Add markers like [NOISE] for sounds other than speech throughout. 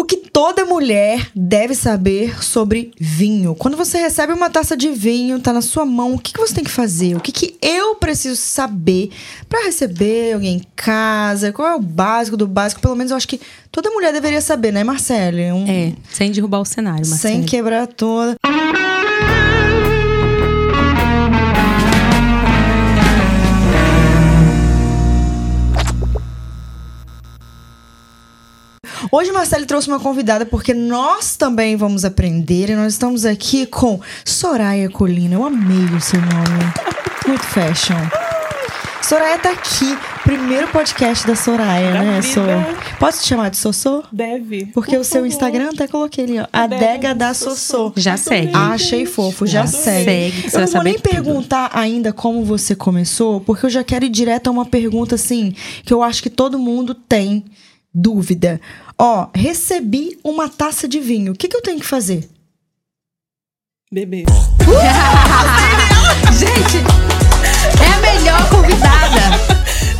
O que toda mulher deve saber sobre vinho. Quando você recebe uma taça de vinho, tá na sua mão, o que, que você tem que fazer? O que, que eu preciso saber para receber alguém em casa? Qual é o básico do básico? Pelo menos eu acho que toda mulher deveria saber, né, Marcele? Um... É, sem derrubar o cenário, Marcele. Sem quebrar toda. Hoje Marcelo trouxe uma convidada porque nós também vamos aprender e nós estamos aqui com Soraya Colina. Eu amei o seu nome. Muito fashion. Soraya tá aqui, primeiro podcast da Soraya, Da né. Sor? Posso te chamar de Sossô? Deve. Porque por o seu favor. Instagram até coloquei ali, ó. Adega da Sossô. Já segue. Ah, achei fofo, já Adorei. segue. Segue, Eu não vou nem tudo. perguntar ainda como você começou, porque eu já quero ir direto a uma pergunta assim, que eu acho que todo mundo tem dúvida. Ó, recebi uma taça de vinho. O que, que eu tenho que fazer? Bebê. [LAUGHS] Gente, é a melhor convidada.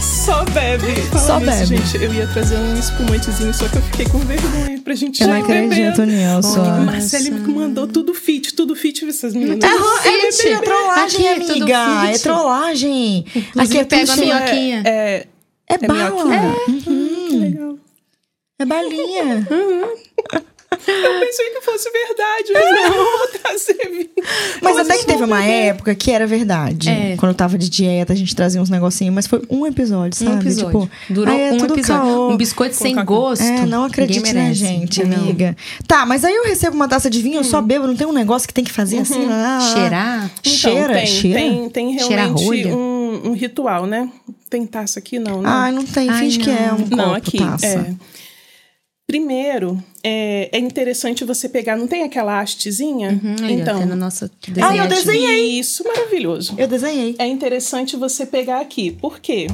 Só bebe. Fala Só nisso, bebe. Gente, eu ia trazer um espumantezinho, só que eu fiquei com vergonha pra gente Eu não já beber. acredito nisso. O Marcelo me mandou tudo fit, tudo fit, essas meninas. É mentira, é trollagem, Aqui, tudo amiga. fit. É trollagem. Aqui é pega tudo a cheio. minhoquinha. É, É é bala. minhoquinha? Uhum. que legal. É balinha. Eu pensei que fosse verdade, mas não, vou trazer. Mas até que teve uma beber. época que era verdade. É. Quando eu tava de dieta, a gente trazia uns negocinhos, mas foi um episódio, sabe? Um episódio. Tipo, Durou é um episódio. caô. Um biscoito sem Colocar- gosto. É, não acredite na merece. gente, Não. amiga. Tá, mas aí eu recebo uma taça de vinho, eu só bebo, não tem um negócio que tem que fazer assim? Ah, Cheirar. Então, cheira, tem, cheira. Tem, tem realmente um, um ritual, né? Tem taça aqui? Não, né? Ai, não tem, Ai, finge que é um copo, Não, aqui. taça. É. Primeiro, é, é interessante você pegar. Não tem aquela hastezinha? Hum, ó, então. no nosso Ah, eu desenhei. Isso, maravilhoso. Eu desenhei. É interessante você pegar aqui. Por quê?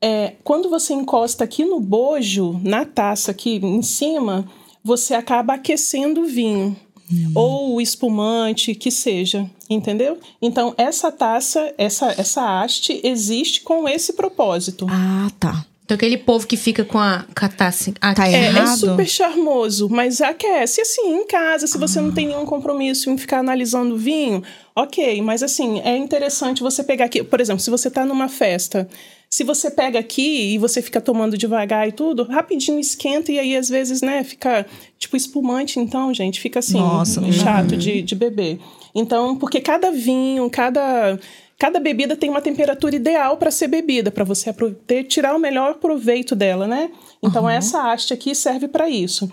É, quando você encosta aqui no bojo, na taça aqui em cima, você acaba aquecendo o vinho. Ou o espumante, que seja, entendeu? Então, essa taça, essa, essa haste, existe com esse propósito. Ah, tá. Então aquele povo que fica com a. Ah, Tá É, é super charmoso, mas aquece assim, em casa, se você não tem nenhum compromisso em ficar analisando o vinho, ok, mas assim, é interessante você pegar aqui, por exemplo, se você tá numa festa, se você pega aqui e você fica tomando devagar e tudo, rapidinho esquenta e aí às vezes, né, fica tipo espumante, então, gente, fica assim, Nossa, chato de, de beber. Então, porque cada vinho, cada. Cada bebida tem uma temperatura ideal para ser bebida, para você ter, tirar o melhor proveito dela, né? Então, essa haste aqui serve para isso.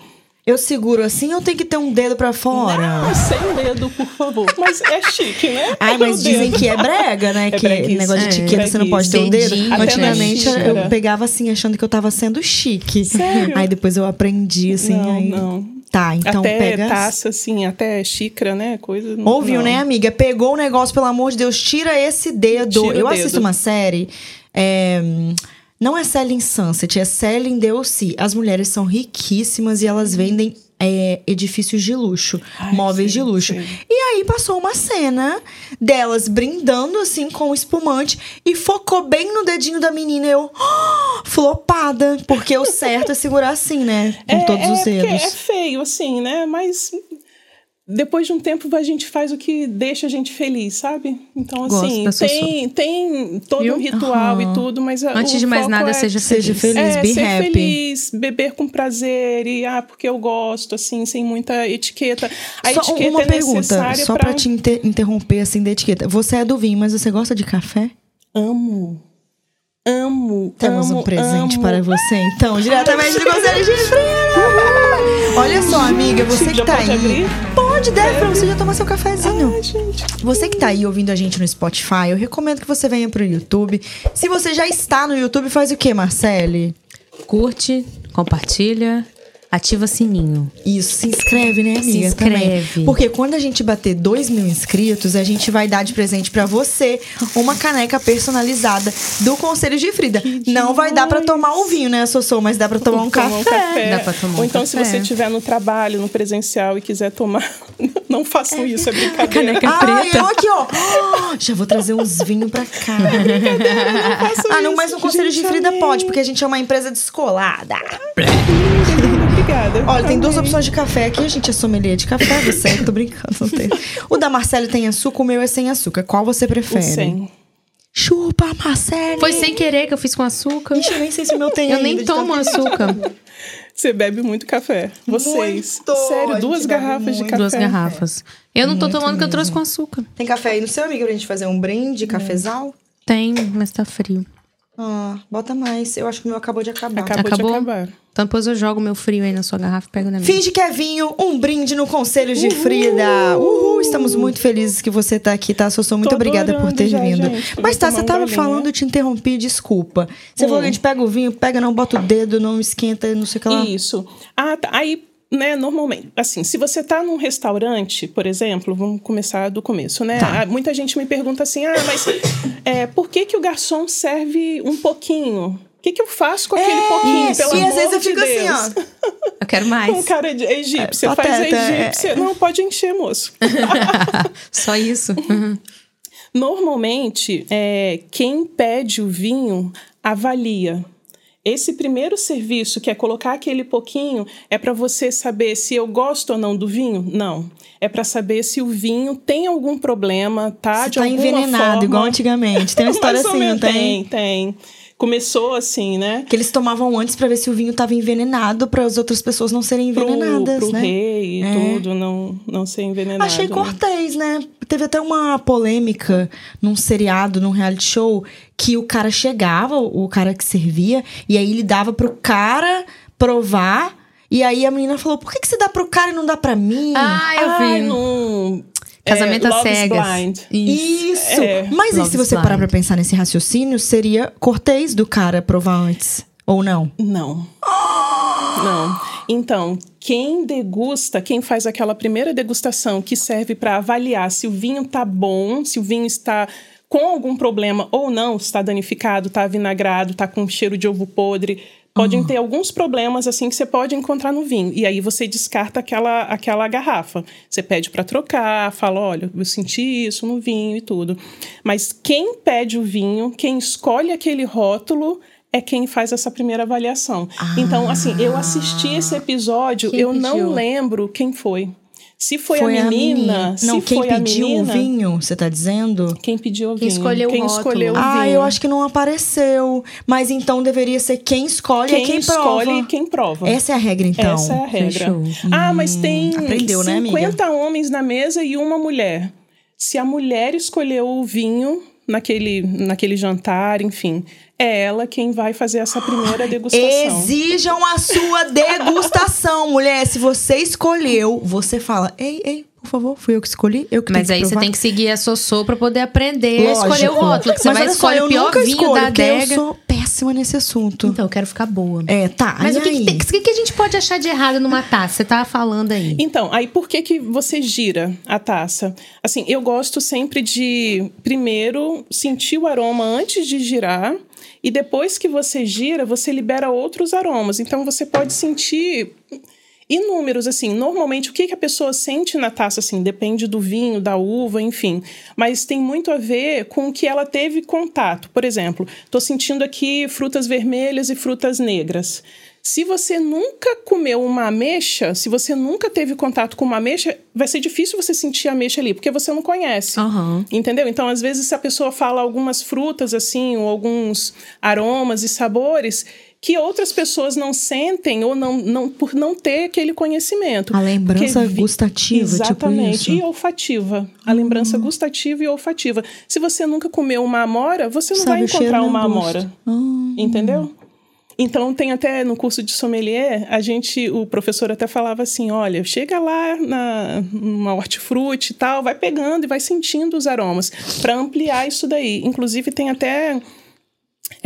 Eu seguro assim ou tem que ter um dedo pra fora? Ah, sem dedo, por favor. [LAUGHS] Mas é chique, né? Ai, mas dizem dedo. que é brega, né? [LAUGHS] É que breguice. negócio de É, etiqueta, você não pode ter um dedo. Na Antigamente eu pegava assim, achando que eu tava sendo chique. Sério? Aí depois eu aprendi, assim. Não, aí... não. Tá, então até pega. taça, assim, até xícara, né? Coisa. Ouviu, não. né, amiga? Pegou o negócio, pelo amor de Deus, tira esse dedo. Tira eu dedo. assisto uma série. é, Não é Selling Sunset, é Selling DLC. As mulheres são riquíssimas e elas vendem é, edifícios de luxo, Ai, móveis sei, de luxo. sei. E aí passou uma cena delas brindando assim com espumante e focou bem no dedinho da menina. Eu, "Ah!" flopada, porque o certo é segurar assim, né? Com É, todos é os dedos. É feio, assim, né? Mas depois de um tempo a gente faz o que deixa a gente feliz, sabe? Então, assim, tem, tem todo Viu? um ritual Aham. e tudo, mas a- Antes de mais nada, é, seja Seja feliz. feliz, é, be ser happy. feliz, beber com prazer e ah, porque eu gosto, assim, sem muita etiqueta. A Só etiqueta uma é pergunta, só pra te inter- interromper assim da etiqueta. Você é do vinho, mas você gosta de café? Amo. Amo. Temos amo, um presente amo. para você, então, diretamente do Conselho de. [LAUGHS] Olha só, amiga, você que tá aí. abrir? Pode, deve, pra você já tomar seu cafezinho. Ai, gente. Você que tá aí ouvindo a gente no Spotify, eu recomendo que você venha pro YouTube. Se você já está no YouTube, faz o quê, Marcele? Curte, compartilha, ativa sininho. Isso, se inscreve, né, amiga? Se inscreve. Também. Porque quando a gente bater 2 mil inscritos, a gente vai dar de presente pra você uma caneca personalizada do Conselho de Frida. Não vai dar pra tomar um vinho, né, Sossô? Mas dá pra tomar um Tomar café. Dá pra tomar Ou um então, se você estiver no trabalho, no presencial e quiser tomar, [LAUGHS] não façam isso, é brincadeira. caneca Ah, preta. eu aqui, ó. [GASPS] Já vou trazer uns vinhos pra cá. [LAUGHS] façam Ah, não, isso. mas no Conselho de Frida amei. pode, porque a gente é uma empresa descolada. [LAUGHS] Obrigada. Olha, tem duas opções de café aqui. A gente é sommelier de café, você. Tô brincando, não tem. O da Marcele tem açúcar, o meu é sem açúcar. Qual você O prefere? 100. Chupa, Marcele! Foi sem querer que eu fiz com açúcar. Ixi, eu nem sei se o meu tem Eu ainda, nem de tomo açúcar. Você bebe muito café. Vocês. Muito! Sério, duas garrafas de muito. café. Duas garrafas. Eu não tô Muito tomando que eu trouxe com açúcar. Tem café aí no seu amigo pra gente fazer um brinde, cafezal? Tem, mas tá frio. Ah, bota mais. Eu acho que o meu acabou de acabar. Acabou, Acabou? de acabar. Então depois eu jogo meu frio aí na sua garrafa e pego na minha. Finge que é vinho, um brinde no Conselhos de Frida. Uhul, estamos muito felizes que você tá aqui, tá? Sossô, muito Tô obrigada por ter já, vindo. gente. Mas tá, você um tava golinho. falando, eu te interrompi, desculpa. Você Hum. falou que a gente pega o vinho, pega, não bota o dedo, não esquenta, não sei o que lá. Isso. Ah, tá. Aí, né, normalmente, assim, se você tá num restaurante, por exemplo, vamos começar do começo, né? Tá. Ah, Muita gente me pergunta assim, ah, mas é, por que que o garçom serve um pouquinho? O que que eu faço com aquele pouquinho, Isso, pelo e às vezes eu de fico Deus? assim, ó. Eu quero [LAUGHS] Com mais. cara de egípcia, É, faz é. egípcia. Não, pode encher, moço. [LAUGHS] Só isso. Uhum. Normalmente, é, quem pede o vinho avalia. Esse primeiro serviço, que é colocar aquele pouquinho, é para você saber se eu gosto ou não do vinho? Não. É para saber se o vinho tem algum problema, tá? Você de tá envenenado, forma. igual antigamente. Tem uma [LAUGHS] história assim, não tem? Tem, tem. Começou assim, né? Que eles tomavam antes pra ver se o vinho tava envenenado, para as outras pessoas não serem Pro, envenenadas, pro né? rei e É. tudo, não, não ser envenenado. Achei né? cortês, né? Teve até uma polêmica num seriado, num reality show, que o cara chegava, o cara que servia, e aí ele dava pro cara provar. E aí a menina falou: por que, que você dá pro cara e não dá pra mim? Ah, eu Ai, vi. Casamento é, às cegas. Blind. Isso! É. Mas Love se você parar blind. pra pensar nesse raciocínio, seria cortês do cara provar antes. Ou não? Não. Não. Então, quem degusta, quem faz aquela primeira degustação que serve para avaliar se o vinho tá bom, se o vinho está com algum problema ou não, está danificado, está vinagrado, está com cheiro de ovo podre, podem ter alguns problemas assim que você pode encontrar no vinho. E aí você descarta aquela aquela garrafa. Você pede para trocar, fala, olha, eu senti isso no vinho e tudo. Mas quem pede o vinho, quem escolhe aquele rótulo é quem faz essa primeira avaliação. Então, assim, eu assisti esse episódio, Quem eu não pediu? lembro quem foi. Se foi, a menina, se Não, quem foi a pediu menina, o vinho, você tá dizendo? quem pediu o Quem vinho, escolheu o quem rótulo. escolheu o Ah, vinho. eu acho que não apareceu. Mas então deveria ser quem escolhe quem é quem escolhe prova. quem prova. Essa é a regra, então. Essa é a regra. Fechou. Ah, mas tem aprendeu, né, amiga? 50 homens na mesa e uma mulher. Se a mulher escolheu o vinho naquele, naquele jantar, enfim, é ela quem vai fazer essa primeira degustação. Exijam a sua degustação, mulher. Se você escolheu, você fala: Ei, ei, por favor, fui eu que escolhi, eu que Mas tenho aí que você provar." tem que seguir a Sossô pra poder aprender a Lógico. escolher o rótulo. Que você Mas vai escolher o pior vinho escolho, da adega. Eu sou péssima nesse assunto. Então, eu quero ficar boa. É, tá. Mas e o que, aí? que, tem- o que que a gente pode achar de errado numa taça? Você tava falando aí. Então, aí por que que você gira a taça? Assim, eu gosto sempre de primeiro sentir o aroma antes de girar e depois que você gira, você libera outros aromas. Então você pode sentir inúmeros assim. Normalmente o que que a pessoa sente na taça assim, depende do vinho, da uva, enfim, mas tem muito a ver com o que ela teve contato. Por exemplo, estou sentindo aqui frutas vermelhas e frutas negras. Se você nunca comeu uma ameixa, se você nunca teve contato com uma ameixa, vai ser difícil você sentir a ameixa ali, porque você não conhece. Aham. Entendeu? Então, às vezes, se a pessoa fala algumas frutas, assim, ou alguns aromas e sabores que outras pessoas não sentem ou não, não por não ter aquele conhecimento. A lembrança Porque gustativa, Exatamente. tipo isso. E olfativa. A lembrança gustativa e olfativa. Se você nunca comeu uma amora, você não Sabe vai encontrar uma amora. Ah. Entendeu? Então tem até no curso de sommelier, a gente, o professor até falava assim, olha, chega lá na numa hortifruti e tal, vai pegando e vai sentindo os aromas para ampliar isso daí. Inclusive tem até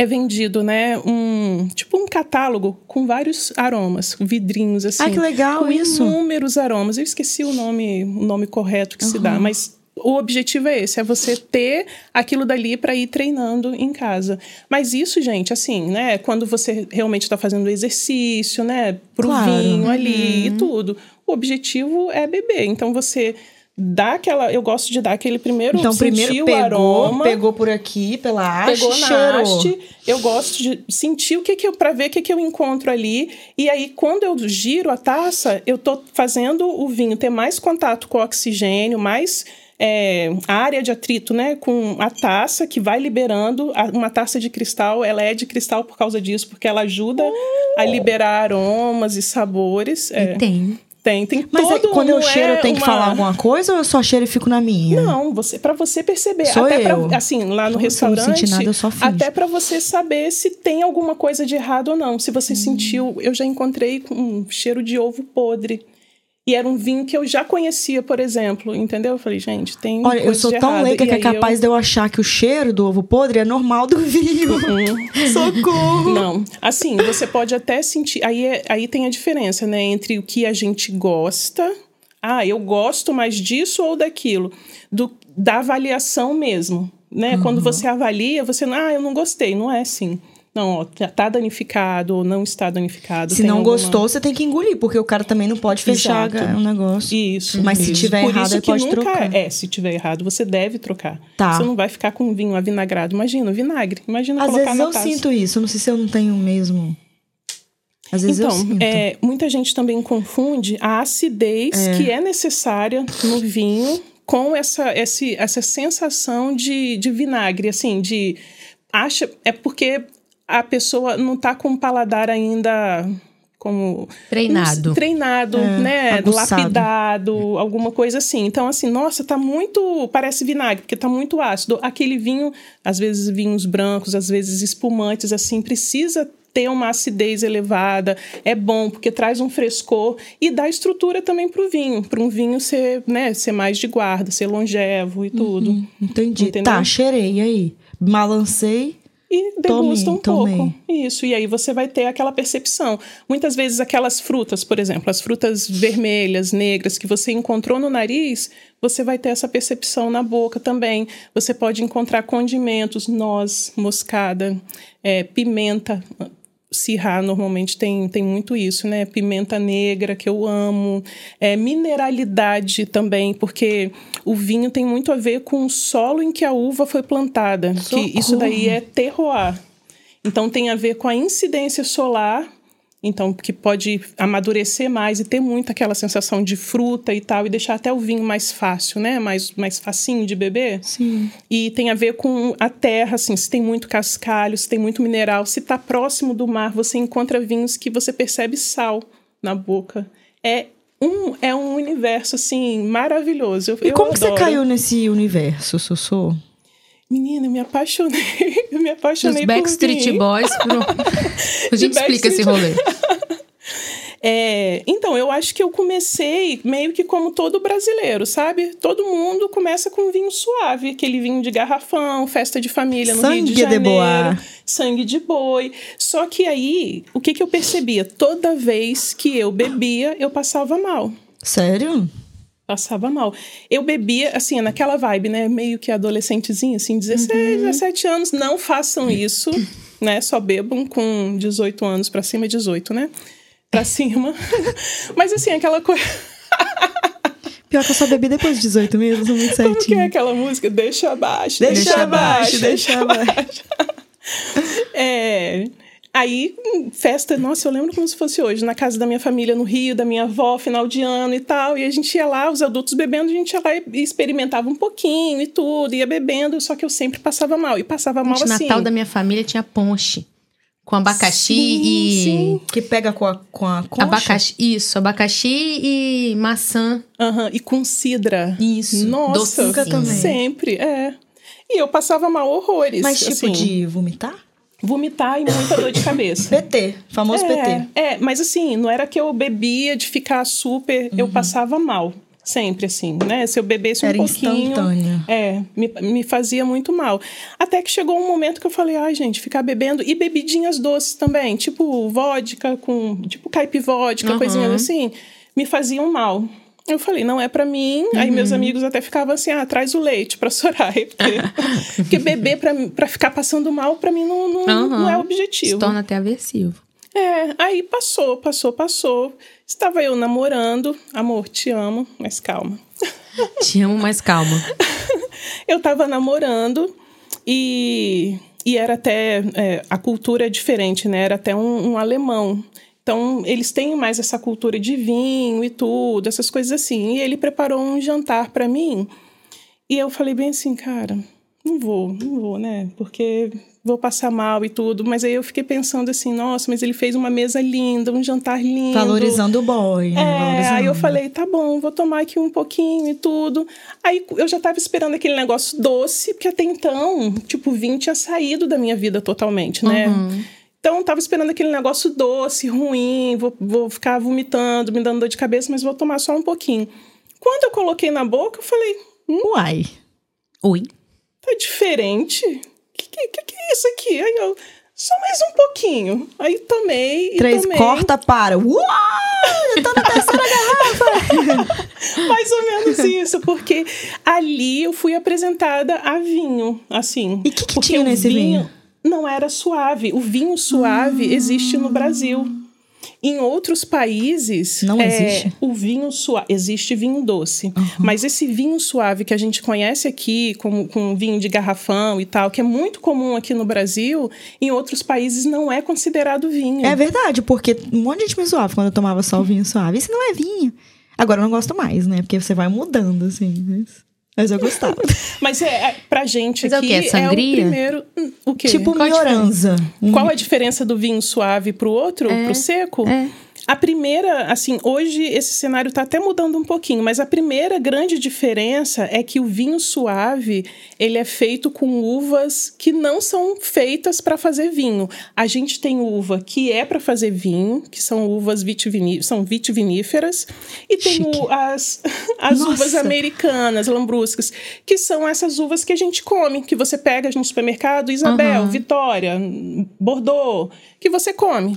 é vendido, né, um tipo um catálogo com vários aromas, vidrinhos assim. Ai, que legal com isso. Inúmeros aromas. Eu esqueci o nome, o nome correto que se dá, mas o objetivo é esse, é você ter aquilo dali para ir treinando em casa. Mas isso, gente, assim, né? Quando você realmente está fazendo exercício, né? Pro Claro. vinho ali e tudo. O objetivo é beber. Então você dá aquela. Eu gosto de dar aquele primeiro Então, sentir primeiro o pegou, aroma. pegou por aqui, pela haste, Pegou na haste, eu gosto de sentir o que que eu para ver o que que eu encontro ali. E aí quando eu giro a taça, eu tô fazendo o vinho ter mais contato com o oxigênio, mais é, área de atrito, né, com a taça que vai liberando A- uma taça de cristal. Ela é de cristal por causa disso, porque ela ajuda a liberar aromas e sabores. É, E tem. Tem, tem Mas todo. quando eu não cheiro, é eu tenho que uma- falar alguma coisa ou eu só cheiro e fico na minha? não, você para você perceber, Sou até pra- eu. assim, lá no eu restaurante, nada, eu só finjo. até para você saber se tem alguma coisa de errado ou não. Se Hum. você sentiu, eu já encontrei um cheiro de ovo podre. E era um vinho que eu já conhecia, por exemplo, entendeu? Eu falei, gente, tem Olha, eu sou tão E que é capaz de eu achar que o cheiro do ovo podre é normal do vinho. [LAUGHS] Socorro! Não, assim, você pode até sentir. Aí, é- aí tem a diferença, né? Entre o que a gente gosta. Ah, eu gosto mais disso ou daquilo. Do, da avaliação mesmo. Né? Uhum. Quando você avalia, você. Ah, eu não gostei. Não é assim. Não, ó, tá- tá danificado ou não está danificado. Se não alguma- gostou, você tem que engolir, porque o cara também não pode fechar o negócio. Isso. Mas se isso. tiver Por errado, ele pode nunca trocar. É, se tiver errado, você deve trocar. Tá. Você não vai ficar com vinho avinagrado. Imagina, vinagre. Imagina Às colocar vezes eu taça. sinto isso, eu não sei se eu não tenho mesmo. Às vezes eu Então, sinto. é, muita gente também confunde a acidez que é necessária no vinho com essa, esse, essa sensação de, de vinagre, assim, de acha é porque a pessoa não tá com o paladar ainda como Treinado. treinado, né, aguçado. lapidado, alguma coisa assim. Então assim, nossa, tá muito, parece vinagre, porque tá muito ácido. Aquele vinho, às vezes vinhos brancos, às vezes espumantes assim, precisa ter uma acidez elevada, é bom porque traz um frescor e dá estrutura também para o vinho, para um vinho ser, né, ser mais de guarda, ser longevo e tudo. Entendi. entendeu? Tá, cheirei. E aí? Balancei. E degusta um tomei. pouco. Isso, e aí você vai ter aquela percepção. Muitas vezes aquelas frutas, por exemplo, as frutas vermelhas, negras que você encontrou no nariz, você vai ter essa percepção na boca também. Você pode encontrar condimentos, noz, moscada, é, pimenta. Sirá normalmente tem, tem muito isso, né? Pimenta negra, que eu amo. É, mineralidade também, porque o vinho tem muito a ver com o solo em que a uva foi plantada. Que isso daí é terroir. Então tem a ver com a incidência solar, então que pode amadurecer mais e ter muito aquela sensação de fruta e tal e deixar até o vinho mais fácil, né? Mais mais facinho de beber. Sim. E tem a ver com a terra, assim, se tem muito cascalho, se tem muito mineral, se está próximo do mar, você encontra vinhos que você percebe sal na boca. É um, é um universo, assim, maravilhoso. Eu, E eu como que você caiu nesse universo, Sossô? Menina, eu me apaixonei. [LAUGHS] Eu me apaixonei por Backstreet vinho. Boys pro... [LAUGHS] [LAUGHS] A gente explica esse rolê. É, então, eu acho que eu comecei meio que como todo brasileiro, sabe? Todo mundo começa com vinho suave, aquele vinho de garrafão, festa de família no Rio Sangue de de Janeiro. boa. Sangue de boi. Só que aí, o que, que eu percebia? Toda vez que eu bebia, eu passava mal. Sério? Passava mal. Eu bebia, assim, naquela vibe, né? Meio que adolescentezinha, assim, 16, 17 anos. Não façam isso, né? Só bebam com 18 anos pra cima, 18, né? Pra cima. [LAUGHS] Mas, assim, aquela coisa. Pior que eu só bebi depois de 18 mesmo, sou muito Como que é certinho. aquela música? Deixa abaixo, Deixa deixa, abaixo, abaixo, deixa deixa abaixo. [LAUGHS] é. Aí, hum, festa, nossa, eu lembro como se fosse hoje, na casa da minha família no Rio, da minha avó, final de ano e tal. E a gente ia lá, os adultos bebendo, a gente ia lá e experimentava um pouquinho e tudo, ia bebendo, só que eu sempre passava mal. E passava mal Gente, assim. Natal da minha família tinha ponche. Com abacaxi Sim, e. sim. Que pega com a, com a concha? Abacaxi, isso, abacaxi e maçã. Aham, e com cidra. Isso. Nossa, docinho. também. sempre, é. E eu passava mal horrores. Mas tipo assim, de vomitar? Vomitar e muita dor de cabeça. [LAUGHS] PT, famoso PT. É, é, mas assim, não era que eu bebia de ficar super, eu passava mal. Sempre assim, né? Se eu bebesse um Era pouquinho. instantâneo. É, me, me fazia muito mal. Até que chegou um momento que eu falei, ai, gente, ficar bebendo. E bebidinhas doces também, tipo vodka com. Tipo caipivódica, Uhum. coisinhas assim, me faziam mal. Eu falei, não é pra mim. Aí Uhum. meus amigos até ficavam assim, ah, traz o leite pra Soraya. [LAUGHS] Porque, porque beber pra, pra ficar passando mal, pra mim, não, não, não é objetivo. Se torna até aversivo. É, aí passou, passou, passou. Estava eu namorando. Amor, te amo, mas calma. [LAUGHS] Te amo, mas calma. eu tava namorando e, e era até. é, a cultura é diferente, né? Era até um, um alemão. Então, eles têm mais essa cultura de vinho e tudo, essas coisas assim. E ele preparou um jantar para mim. E eu falei bem assim, cara, não vou, não vou, né? Porque vou passar mal e tudo. Mas aí eu fiquei pensando assim, nossa, mas ele fez uma mesa linda, um jantar lindo. Valorizando o boy, né? É, aí eu falei, tá bom, vou tomar aqui um pouquinho e tudo. Aí eu já tava esperando aquele negócio doce, porque até então, tipo, vinho tinha saído da minha vida totalmente, né? Então, eu tava esperando aquele negócio doce, ruim, vou, vou ficar vomitando, me dando dor de cabeça, mas vou tomar só um pouquinho. Quando eu coloquei na boca, eu falei, Uai. Oi. tá diferente? Que que, que que é isso aqui? Aí eu, só mais um pouquinho. Aí tomei e Três, tomei. corta, para. Uau! Eu tô na terceira [LAUGHS] garrafa. Mais ou menos isso, porque ali eu fui apresentada a vinho, assim. E o que, que tinha o nesse vinho? Não era suave. O vinho suave Ah. existe no Brasil. Em outros países. Não é, existe? O vinho suave. Existe vinho doce. Mas esse vinho suave que a gente conhece aqui, com, com vinho de garrafão e tal, que é muito comum aqui no Brasil, em outros países não é considerado vinho. É verdade, porque um monte de gente me zoava quando eu tomava só o vinho suave. Isso não é vinho. Agora eu não gosto mais, né? Porque você vai mudando, assim. Mas, mas eu gostava. [LAUGHS] Mas é, é, pra gente Mas é o aqui quê? Sangria? o primeiro. Hum, O quê? tipo Qual mioranza. Qual a diferença do vinho suave pro outro, pro seco? é. A primeira, assim, hoje esse cenário está até mudando um pouquinho, mas a primeira grande diferença é que o vinho suave, ele é feito com uvas que não são feitas para fazer vinho. A gente tem uva que é para fazer vinho, que são uvas vitivini são vitiviníferas, e tem Chique. as, [LAUGHS] as Nossa. uvas americanas, lambruscas, que são essas uvas que a gente come, que você pega no supermercado, Isabel, Vitória, Bordeaux, que você come.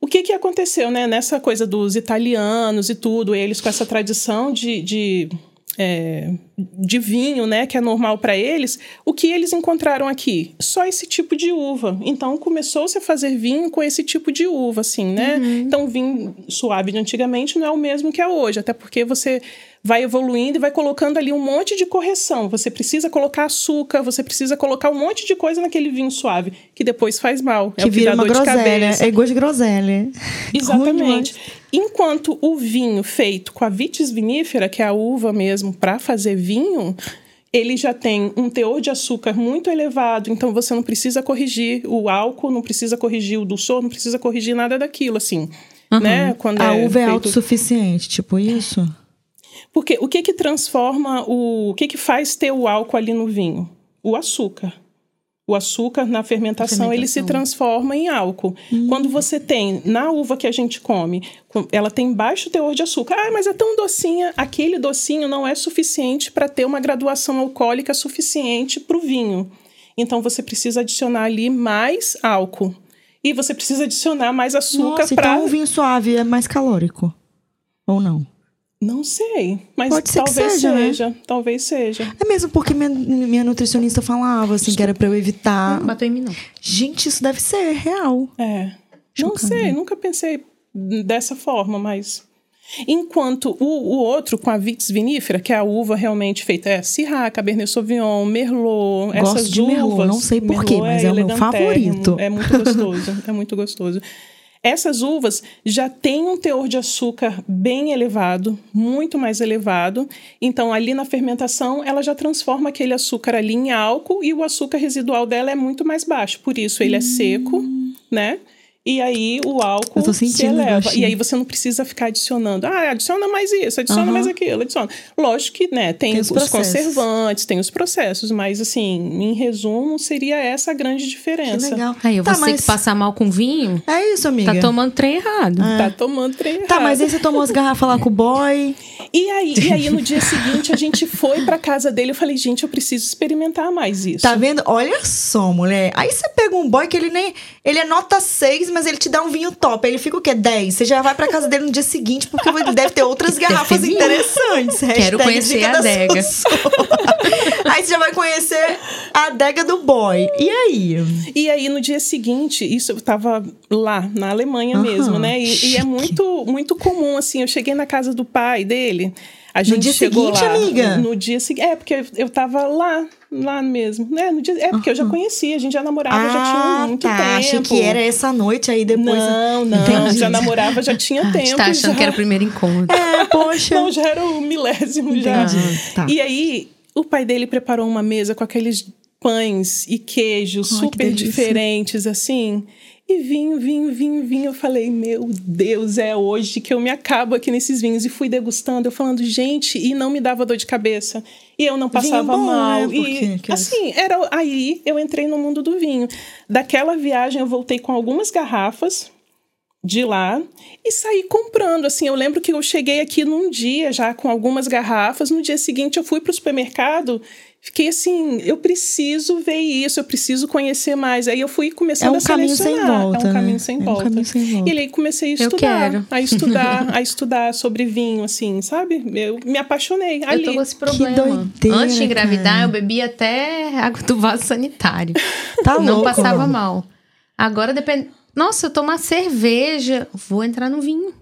O que, que aconteceu, né? Nessa coisa dos italianos e tudo, eles com essa tradição de, de, é, de vinho, né? Que é normal para eles. O que eles encontraram aqui? Só esse tipo de uva. Então, começou-se a fazer vinho com esse tipo de uva, assim, né? Então, o vinho suave de antigamente não é o mesmo que é hoje. Até porque você vai evoluindo e vai colocando ali um monte de correção. Você precisa colocar açúcar, você precisa colocar um monte de coisa naquele vinho suave, que depois faz mal. é Que o vira uma groselha. É gosto de groselha. Ruim Exatamente. Enquanto o vinho feito com a vitis vinífera, que é a uva mesmo para fazer vinho, ele já tem um teor de açúcar muito elevado, então você não precisa corrigir o álcool, não precisa corrigir o dulçor, não precisa corrigir nada daquilo, assim. Né? Quando A é uva é feito- autossuficiente, tipo isso? Porque o que que transforma o... O que que faz ter o álcool ali no vinho? O açúcar. O açúcar, na fermentação, ele se transforma em álcool. Quando você tem, na uva que a gente come, com- ela tem baixo teor de açúcar. Ah, mas é tão docinha. Aquele docinho não é suficiente para ter uma graduação alcoólica suficiente para o vinho. Então, você precisa adicionar ali mais álcool. E você precisa adicionar mais açúcar para... então o vinho suave é mais calórico. Ou não? Não sei, mas Pode ser que talvez seja, né? seja. Talvez seja. É mesmo porque minha, minha nutricionista falava, assim, que era pra eu evitar. Não bateu em mim, não. Gente, isso deve ser real. É. Não Chocante. sei, nunca pensei dessa forma, mas. Enquanto o, o outro, com a vitis vinífera, que é a uva realmente feita, é Syrah, Cabernet Sauvignon, Merlot, Gosto essas de Merlot, uvas. não sei por quê, Merlot mas é o meu favorito. É muito gostoso, é muito gostoso. Essas uvas já têm um teor de açúcar bem elevado, muito mais elevado. Então, ali na fermentação, ela já transforma aquele açúcar ali em álcool e o açúcar residual dela é muito mais baixo. Por isso, ele é seco, né? E aí o álcool se eleva. E aí você não precisa ficar adicionando. Ah, adiciona mais isso, adiciona Aham. mais aquilo, adiciona. Lógico que, né, tem, Tem os os, conservantes, tem os processos, mas assim, em resumo, seria essa a grande Que diferença. legal. Aí, tá, você mas... que passar mal com vinho, É isso, amiga. tá tomando trem errado. Tá tomando trem Tá, errado. mas aí você tomou as garrafas lá com o boy. E aí, e aí, no dia seguinte, a gente foi pra casa dele. Eu falei, gente, eu preciso experimentar mais isso. Tá vendo? Olha só, mulher. Aí você pega um boy que ele nem. Ele é nota 6, mas ele te dá um vinho top. Aí ele fica o quê? 10. Você já vai pra casa dele no dia seguinte, porque ele deve ter outras garrafas interessantes. Quero conhecer a adega. Aí você já vai conhecer a adega do boy. E aí? E aí, no dia seguinte, isso eu tava lá, na Alemanha Aham, mesmo, né? E, e é muito, muito comum, assim. Eu cheguei na casa do pai dele. A gente dia chegou seguinte, lá. amiga? No dia seguinte. É, porque eu, tava lá, lá mesmo. Né? No dia, é, porque eu já conhecia, a gente já namorava, já tinha muito tá. tempo. Achei que era essa noite aí depois. Não, não. Entendi. Já namorava, já tinha [LAUGHS] A tempo. gente tá achando já. que era o primeiro encontro. É, [LAUGHS] poxa. Não, já era o milésimo já. Entendi, tá. E aí, o pai dele preparou uma mesa com aqueles pães e queijos Ai, que super delícia. diferentes, assim. E vinho, vinho, vinho, vinho. Eu falei, meu Deus, é hoje que eu me acabo aqui nesses vinhos. E fui degustando, eu falando, gente, e não me dava dor de cabeça. E eu não passava bom, mal. né? E que- assim, era aí eu entrei no mundo do vinho. Daquela viagem eu voltei com algumas garrafas de lá e saí comprando. Assim, eu lembro que eu cheguei aqui num dia já com algumas garrafas. No dia seguinte eu fui para o supermercado. Fiquei assim, eu preciso ver isso, eu preciso conhecer mais. Aí eu fui começando É um a caminho sem selecionar. volta, É um caminho né? sem É um volta. caminho sem volta. E aí comecei a Eu estudar, quero. a estudar, [LAUGHS] a estudar sobre vinho, assim, sabe? Eu me apaixonei ali. Eu tô com esse problema. doideira, Antes de engravidar, cara. eu bebia até água do vaso sanitário. [LAUGHS] Tá não louco. passava mal. Agora depende. Nossa, eu tomar cerveja, vou entrar no vinho.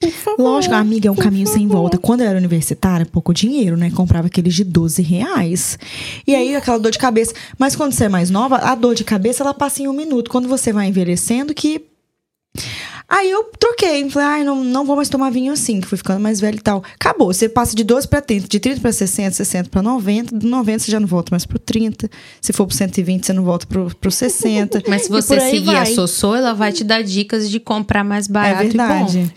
Por favor. Lógico, amiga, é um caminho sem volta. Quando eu era universitária, pouco dinheiro, né? Comprava aqueles de 12 reais. E aí, aquela dor de cabeça. Mas quando você é mais nova, a dor de cabeça, ela passa em um minuto. Quando você vai envelhecendo, que... Aí eu troquei. Falei, ai, não, não vou mais tomar vinho assim, que fui ficando mais velho e tal. Acabou. Você passa de 12 pra 30, de 30 pra 60, 60 pra 90. Do 90 você já não volta mais pro 30. Se for pro 120, você não volta pro, pro 60. [LAUGHS] Mas se você seguir a vai. Sossô, ela vai te dar dicas de comprar mais É barato e bom.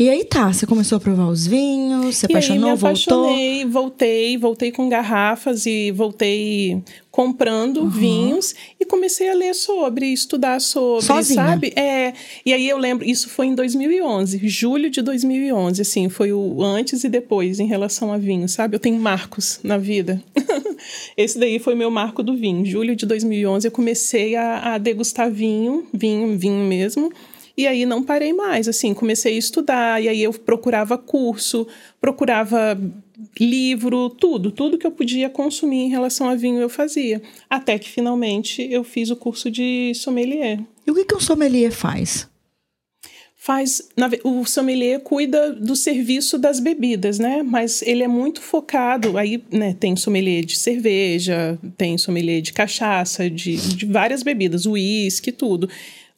E aí tá, você começou a provar os vinhos, se E aí me apaixonou, voltou. apaixonei, voltei, voltei com garrafas e voltei comprando Uhum. vinhos e comecei a ler sobre, estudar sobre, Sozinha? sabe? É, e aí eu lembro, isso foi em 2011, julho de 2011, assim, foi o antes e depois em relação a vinho, sabe? Eu tenho marcos na vida. [LAUGHS] Esse daí foi meu marco do vinho. Julho de 2011 eu comecei a, a degustar vinho, vinho, vinho mesmo. E aí não parei mais, assim, comecei a estudar, e aí eu procurava curso, procurava livro, tudo, tudo que eu podia consumir em relação a vinho eu fazia. Até que finalmente eu fiz o curso de sommelier. E o que, que um sommelier faz? Faz, na o sommelier cuida do serviço das bebidas, né? Mas ele é muito focado. Aí, né, tem sommelier de cerveja, tem sommelier de cachaça, de, de várias bebidas, uísque, tudo.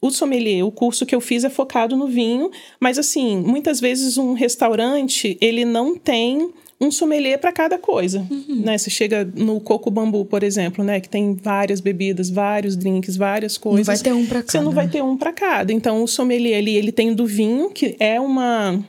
O sommelier, o curso que eu fiz é focado no vinho, mas assim, muitas vezes um restaurante, ele não tem um sommelier para cada coisa, né? Você chega no Coco Bambu, por exemplo, né, que tem várias bebidas, vários drinks, várias coisas. Não vai ter um Você cada. não vai ter um para cada. Então, o sommelier ali, ele tem do vinho, que é uma,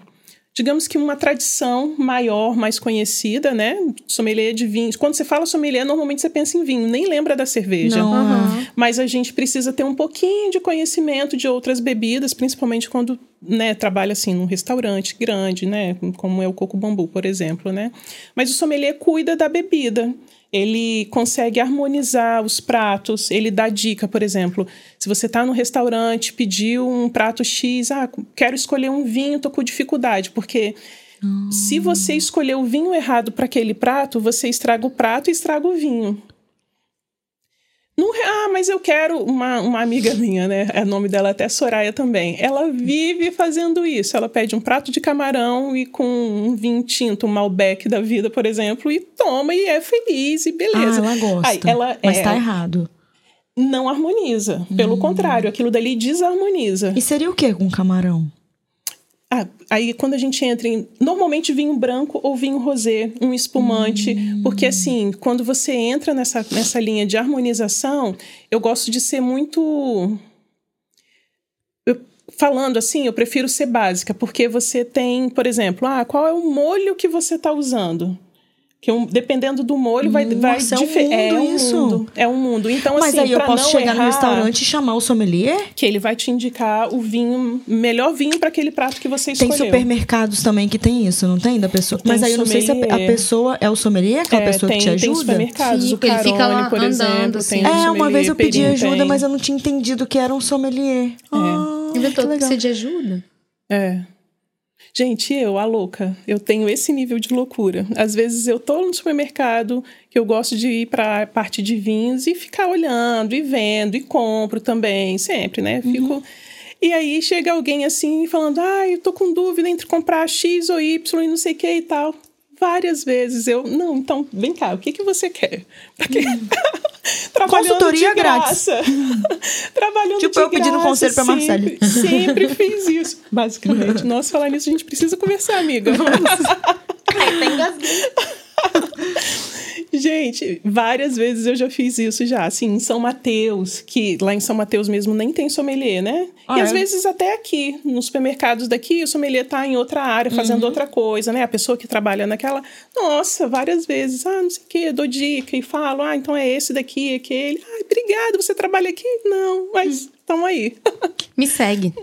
digamos que uma tradição maior, mais conhecida, né? Sommelier de vinho. Quando você fala sommelier, normalmente você pensa em vinho, nem lembra da cerveja. Aham. Mas a gente precisa ter um pouquinho de conhecimento de outras bebidas, principalmente quando né, trabalha assim num restaurante grande, né, como é o Coco Bambu, por exemplo, né? Mas o sommelier cuida da bebida. Ele consegue harmonizar os pratos, ele dá dica, por exemplo, se você está no restaurante, pediu um prato X, ah, quero escolher um vinho, tô com dificuldade, porque se você escolher o vinho errado para aquele prato, você estraga o prato e estraga o vinho. Não, ah, mas eu quero uma, uma amiga minha, né? O nome dela é até Soraya também. Ela vive fazendo isso. Ela pede um prato de camarão e com um vinho tinto, um Malbec da vida, por exemplo, e toma e é feliz e Ah, beleza. ela gosta. Aí, ela mas é, tá errado. não harmoniza. Pelo contrário, aquilo dali desarmoniza. E seria o que com camarão? Ah, aí quando a gente entra em normalmente vinho branco ou vinho rosé, um espumante, porque assim, quando você entra nessa, nessa linha de harmonização, eu gosto de ser muito eu- falando assim, eu prefiro ser básica, porque você tem, por exemplo, ah, qual é o molho que você está usando? Que um- dependendo do molho vai, vai é um é mundo um isso. mundo, é um mundo. Então Mas assim, aí eu posso chegar no errar, restaurante e chamar o sommelier? que ele vai te indicar o vinho, melhor vinho para aquele prato que você Tem escolheu. supermercados também que tem isso, não tem? Da pessoa. Tem Mas aí eu não sei se a, pessoa é o sommelier, aquela É, pessoa tem, que te tem ajuda? supermercados, Sim, o que ele fica Carone, lá por andando, exemplo. assim. Tem É, uma vez eu pedi Perim ajuda, tem. mas eu não tinha entendido que era um sommelier. Ah, Inventou que que de ajuda. É. Gente, eu, a louca, eu tenho esse nível de loucura. Às vezes eu tô no supermercado, que eu gosto de ir para a parte de vinhos e ficar olhando e vendo e compro também, sempre, né? Fico. E aí chega alguém assim falando: "Ah, eu tô com dúvida entre comprar X ou Y e não sei o que e tal". Várias vezes eu, não, então, vem cá, o que que você quer? Porque [LAUGHS] trabalhando Consultoria de graça. [LAUGHS] trabalhando Tipo de eu pedindo graça, conselho pra Marcele. sempre, Sempre [LAUGHS] fiz isso, basicamente. Nossa, falar nisso, a gente precisa conversar, amiga. Gente, várias vezes eu já fiz isso já. Assim, em São Mateus, que lá em São Mateus mesmo nem tem sommelier, né? Ah, e às é? vezes até aqui, nos supermercados daqui, o sommelier tá em outra área, fazendo outra coisa, né? A pessoa que trabalha naquela. Nossa, várias vezes. Ah, não sei o quê, dou dica e falo, ah, então é esse daqui, aquele. Ah, obrigado, você trabalha aqui? Não, mas estão aí. [LAUGHS] Me segue.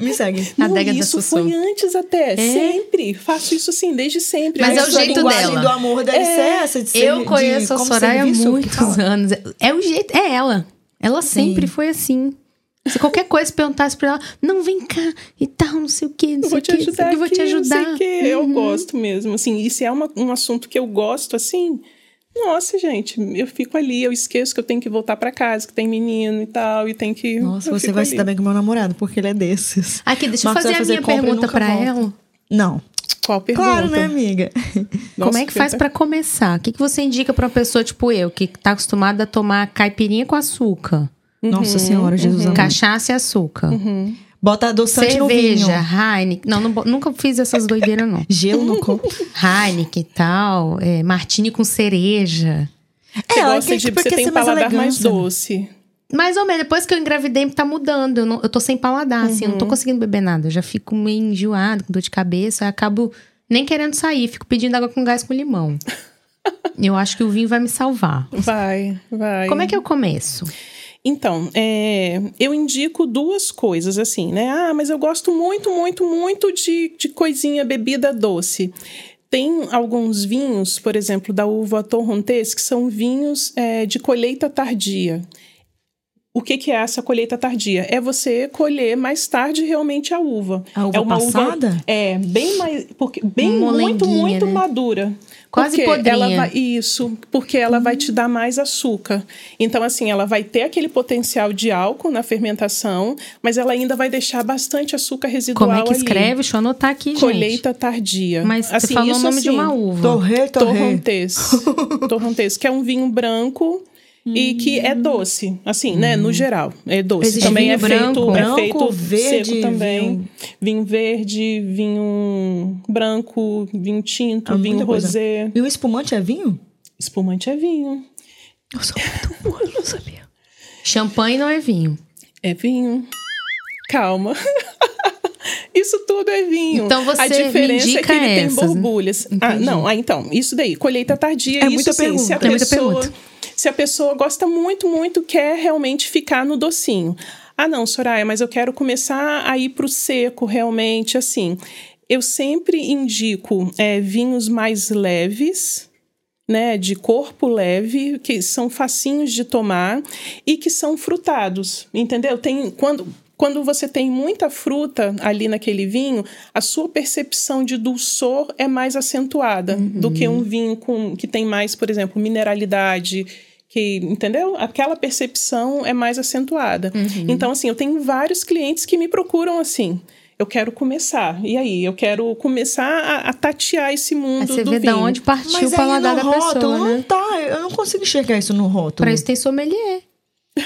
Me segue. A [LAUGHS] Não, adega da isso foi antes até, sempre. Faço isso assim, desde sempre. Mas é Mas o Sua jeito dela. do amor deve ser essa de ser Eu de conheço a como Soraya há muitos anos. É o jeito, é ela. Ela sempre foi assim. Se qualquer coisa perguntasse pra ela, não, vem cá e tal, não sei o que, não Eu sei vou o ajudar eu vou te aqui, não sei ajudar. o quê. Eu Uhum. gosto mesmo, assim. E se é uma- um assunto que eu gosto, assim... Nossa, gente, eu fico ali, eu esqueço que eu tenho que voltar pra casa, que tem menino e tal, e tem que... Nossa, eu você vai ali. se dar bem com meu namorado, porque ele é desses. Aqui, deixa eu Marcos fazer vai a minha pergunta volta. ela. Não. Qual pergunta? Claro, né, amiga? Nossa, Como é que faz pra começar? O que, que você indica pra uma pessoa tipo eu, que tá acostumada a tomar caipirinha com açúcar, Nossa Senhora, Jesus amado. cachaça e açúcar, Bota adoçante no vinho. cerveja, Heineken. Não, não nunca fiz essas doideiras, não. [LAUGHS] Gelo no copo. Heineken e tal, é, martini com cereja. Você ela gosta quer- de... porque Você tem mais paladar mais elegância. doce. Mais ou menos, depois que eu engravidei, tá mudando. Eu, não- eu tô sem paladar, assim, eu não tô conseguindo beber nada. Eu já fico meio enjoada, com dor de cabeça, eu acabo nem querendo sair, fico pedindo água com gás com limão. [LAUGHS] eu acho que o vinho vai me salvar. Vai, vai. Como é que eu começo? Então, é, eu indico duas coisas, assim, né? Ah, mas eu gosto muito, muito, muito de, de coisinha, bebida doce. Tem alguns vinhos, por exemplo, da uva Torrontés, que são vinhos é, de colheita tardia. O que, que é essa colheita tardia? É você colher mais tarde realmente a uva. A uva é uma passada? Uva, é, bem mais. Porque, bem muito, muito né? madura. Quase porque podrinha. ela vai Isso, porque ela vai te dar mais açúcar. Então, assim, ela vai ter aquele potencial de álcool na fermentação, mas ela ainda vai deixar bastante açúcar residual Como é que ali. escreve? Deixa eu anotar aqui, gente. Colheita tardia. Mas você Assim, falou o isso, nome de assim, uma uva. Torre, torre. Torrontés. [LAUGHS] Torrontés, que é um vinho branco e que é doce, assim, né? No geral, é doce. Existe também é branco, feito, branco, é feito verde, seco também. vinho- Vinho... verde, vinho branco, vinho tinto, Ah, vinho rosé. E o espumante é vinho? Espumante é vinho. Eu sou muito boa, não sabia. Champanhe não é vinho. É vinho. Calma. [LAUGHS] Isso tudo é vinho. Então você A diferença me é que ele essas, tem né? borbulhas. Ah, Entendi. não. Ah, então, isso daí, colheita tardia, É isso muita sim, se a pergunta, é pessoa, pergunta. Se a pessoa gosta muito, muito, quer realmente ficar no docinho. Ah, não, Soraya, mas eu quero começar a ir pro seco realmente, assim. Eu sempre indico é, vinhos mais leves, né, de corpo leve, que são facinhos de tomar e que são frutados, entendeu? Tem quando quando você tem muita fruta ali naquele vinho, a sua percepção de dulçor é mais acentuada do que um vinho com que tem mais, por exemplo, mineralidade, que, entendeu? Aquela percepção é mais acentuada. Então, assim, eu tenho vários clientes que me procuram assim. Eu quero começar. E aí? Eu quero começar a, a tatear esse Aí mundo você do vê vinho. da onde partiu Mas o paladar da no rótulo pessoa, não né? tá. Eu não consigo enxergar isso no rótulo. Pra isso tem sommelier.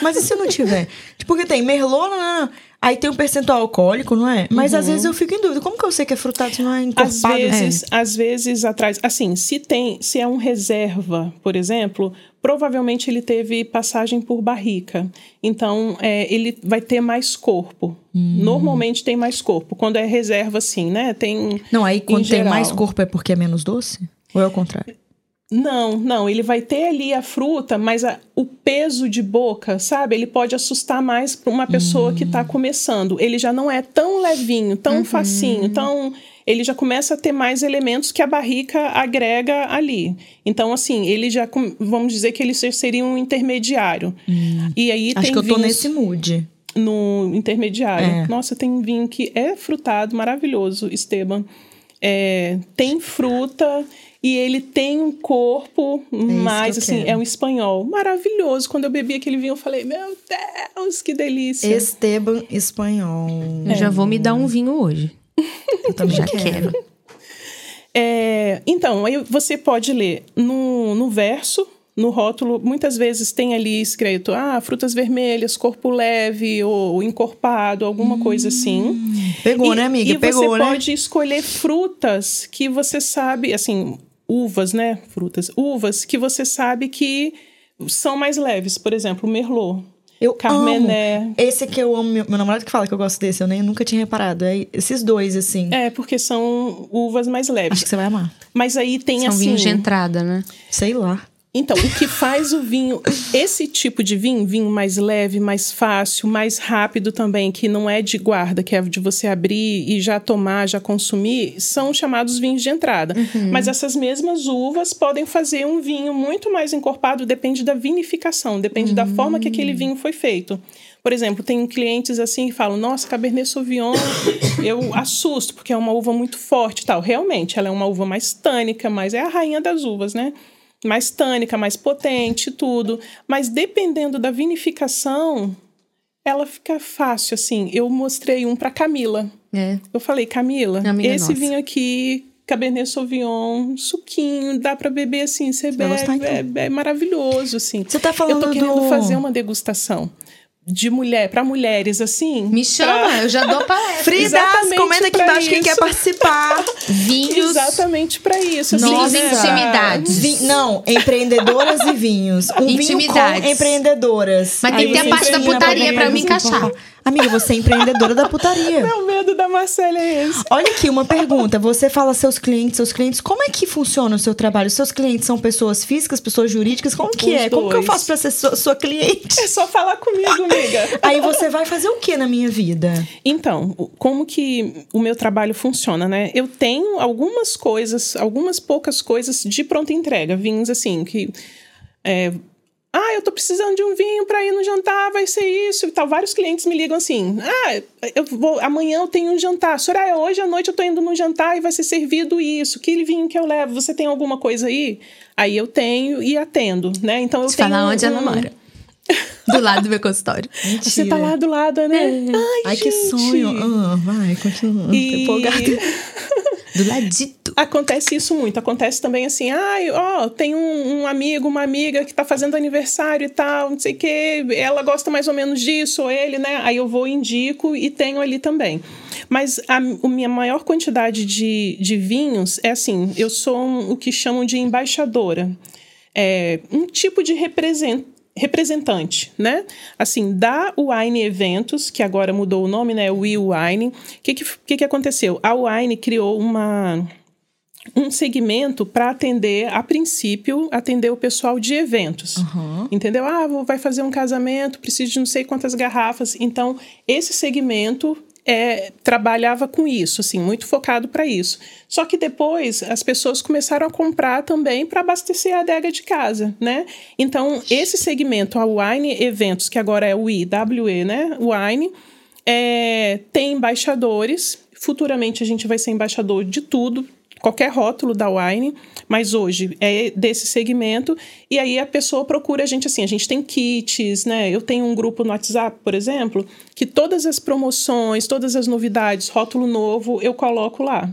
Mas e se não tiver? [LAUGHS] tipo, porque tem merlot, não, não, não. aí tem um percentual alcoólico, não é? Mas às vezes eu fico em dúvida. Como que eu sei que é frutado se não é Às encorpado? vezes, às vezes atrás, assim, se tem, se é um reserva, por exemplo, provavelmente ele teve passagem por barrica. Então, é, ele vai ter mais corpo. Hum. Normalmente tem mais corpo. Quando é reserva, assim, né? Tem. Não, aí quando tem geral. mais corpo é porque é menos doce? Ou é o contrário? Não, não, ele vai ter ali a fruta, mas a- o peso de boca, sabe? Ele pode assustar mais para uma pessoa que está começando. Ele já não é tão levinho, tão facinho, tão. Ele já começa a ter mais elementos que a barrica agrega ali. Então, assim, ele já. Vamos dizer que ele se- seria um intermediário. E aí Acho tem que eu tô nesse mood. no intermediário. É. Nossa, tem um vinho que é frutado, maravilhoso, Esteban. É, tem fruta e ele tem um corpo mais que eu assim, quero. é um espanhol. Maravilhoso. Quando eu bebi aquele vinho, eu falei, meu Deus, que delícia. Esteban espanhol. Eu já vou me dar um vinho hoje. Eu também Já quero. É, então, aí você pode ler no, no verso, no rótulo, muitas vezes tem ali escrito, ah, frutas vermelhas, corpo leve ou encorpado, alguma coisa assim. Pegou, E- né, amiga? E Pegou, você né? pode escolher frutas que você sabe, assim, uvas, né? Frutas, uvas que você sabe que são mais leves. Por exemplo, merlot, Eu Carmené. amo. Esse que eu amo, meu, meu namorado que fala que eu gosto desse, eu nem nunca tinha reparado. É esses dois, assim. É, porque são uvas mais leves. Acho que você vai amar. Mas aí tem São assim. vinhos de entrada, né? Sei lá. Então, o que faz o vinho, esse tipo de vinho, vinho mais leve, mais fácil, mais rápido também, que não é de guarda, que é de você abrir e já tomar, já consumir, são chamados vinhos de entrada. Mas essas mesmas uvas podem fazer um vinho muito mais encorpado, depende da vinificação, depende da forma que aquele vinho foi feito. Por exemplo, tem clientes assim que falam: Nossa, Cabernet Sauvignon, eu assusto, porque é uma uva muito forte e tal. Realmente, ela é uma uva mais tânica, mas é a rainha das uvas, né? Mais tânica, mais potente, tudo. Mas dependendo da vinificação, ela fica fácil, assim. Eu mostrei um para Camila. É. Eu falei, Camila, Amiga esse nossa. vinho aqui, Cabernet Sauvignon, suquinho, dá para beber assim, você bebe, gostar, então. é, é maravilhoso, assim. Você tá falando Eu tô querendo do... fazer uma degustação de mulher, para mulheres, assim. Me chama, eu já dou palestra. [LAUGHS] Exatamente comenta aqui pra embaixo quem isso. quer participar. [LAUGHS] Vinhos. Exatamente para isso. assim, Vinhos né? intimidades. Vi- Não, empreendedoras e vinhos. Um vinho com Intimidades. empreendedoras. Mas tem que ter a parte da putaria pra pra eu me encaixar. Amiga, você é empreendedora da putaria. Meu medo da Marcela é esse. Olha aqui, uma pergunta. Você fala seus clientes, seus clientes, como é que funciona o seu trabalho? Seus clientes são pessoas físicas, pessoas jurídicas? Como que Os é? Como que eu dois. faço pra ser sua, sua cliente? É só falar comigo, amiga. Aí você vai fazer o que na minha vida? Então, como que o meu trabalho funciona, né? Eu tenho algumas coisas, algumas poucas coisas de pronta entrega, vinhos assim, que. é, ah, eu tô precisando de um vinho para ir no jantar, vai ser isso e tal. Vários clientes me ligam assim: ah, eu vou, amanhã eu tenho um jantar. Soraya, hoje à noite eu tô indo no jantar e vai ser servido isso. Que vinho que eu levo? Você tem alguma coisa aí? Aí eu tenho e atendo, né? Então eu Te tenho. falar onde um- ela mora. [LAUGHS] Do lado do meu consultório. Você tá lá do lado, né? Ai, Ai, que sonho. Ah, vai, continua. E- empolgada. [LAUGHS] Do ladito. Acontece isso muito. Acontece também assim, ai, ó, tem um, um amigo, uma amiga que tá fazendo aniversário e tal, não sei o quê, ela gosta mais ou menos disso, ou ele, né? Aí eu vou, indico e tenho ali também. Mas a, a minha maior quantidade de, de vinhos é assim, eu sou um- o que chamam de embaixadora. É um tipo de represent, representante, né? Assim, da Wine Eventos, que agora mudou o nome, né? We Wine. O que, que, que, que aconteceu? A Wine criou uma um segmento para atender, a princípio, atender o pessoal de eventos. Entendeu? Ah, vou- vai fazer um casamento, preciso de não sei quantas garrafas. Então, esse segmento é, trabalhava com isso, assim, muito focado para isso. Só que depois as pessoas começaram a comprar também para abastecer a adega de casa, né? Então, esse segmento, a Wine Eventos, que agora é o IWE, né? Wine, é, tem embaixadores. Futuramente a gente vai ser embaixador de tudo, qualquer rótulo da Wine, mas hoje é desse segmento. E aí a pessoa procura a gente assim. A gente tem kits, né? Eu tenho um grupo no WhatsApp, por exemplo, que todas as promoções, todas as novidades, rótulo novo, eu coloco lá.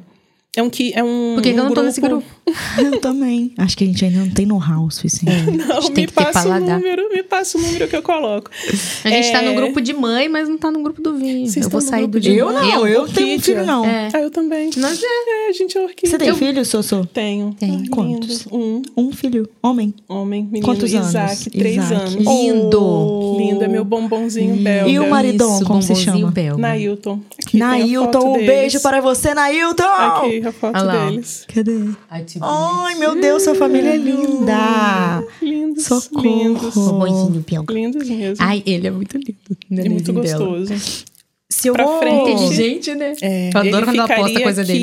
É um que é um. Por que, que eu um não tô nesse grupo? [LAUGHS] Eu também. Acho que a gente ainda não tem know-how suficiente. [LAUGHS] Não, gente me tem que ter passa o número, me passa o número que eu coloco. A gente tá É. no grupo de mãe, mas não tá no grupo do vinho. Vocês eu vou sair do grupo de Eu mãe. não, eu não tenho filho, não. É. Ah, eu também. Nós é. É, a gente é orquídea. Você tem filho, Sossô? Tenho. Tem. Ai, Quantos? Um Um filho, homem. homem, menino. Quantos anos? Isaac, três Isaac. anos. Lindo. Oh, lindo, é meu bombonzinho belga. E o marido? Dom, como se chama? belga. Nailton. Aqui Nailton, um beijo para você, Nailton! Aqui, a foto Olha lá. deles. Cadê? Ai, Ai, meu Deus, sua família é linda! Lindos, Socorro. lindos. Bombonzinho belga. Lindos mesmo. Ai, ele é muito lindo. é muito gostoso. Se eu Pra vou... frente. Inteligente, né? É, eu adoro quando ela posta coisa dele.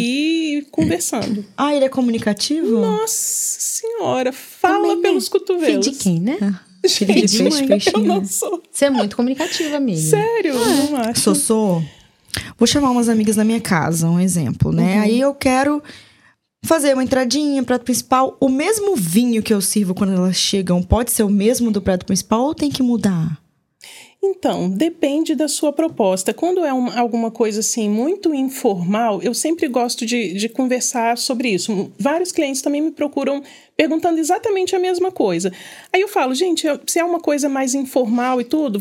aqui conversando. Ah, ele é comunicativo? Nossa senhora, fala Também, né? pelos Filho cotovelos. de quem, né? [LAUGHS] Aquele de peixe, Eu peixinho. não sou. Você é muito comunicativa, amiga. Sério, eu não acho. Sou, sou. Vou chamar umas amigas da minha casa, um exemplo, né? Aí eu quero fazer uma entradinha, prato principal. O mesmo vinho que eu sirvo quando elas chegam pode ser o mesmo do prato principal ou tem que mudar? Então, depende da sua proposta. Quando é uma- alguma coisa assim muito informal, eu sempre gosto de, de conversar sobre isso. Vários clientes também me procuram perguntando exatamente a mesma coisa. Aí eu falo, gente, se é uma coisa mais informal e tudo,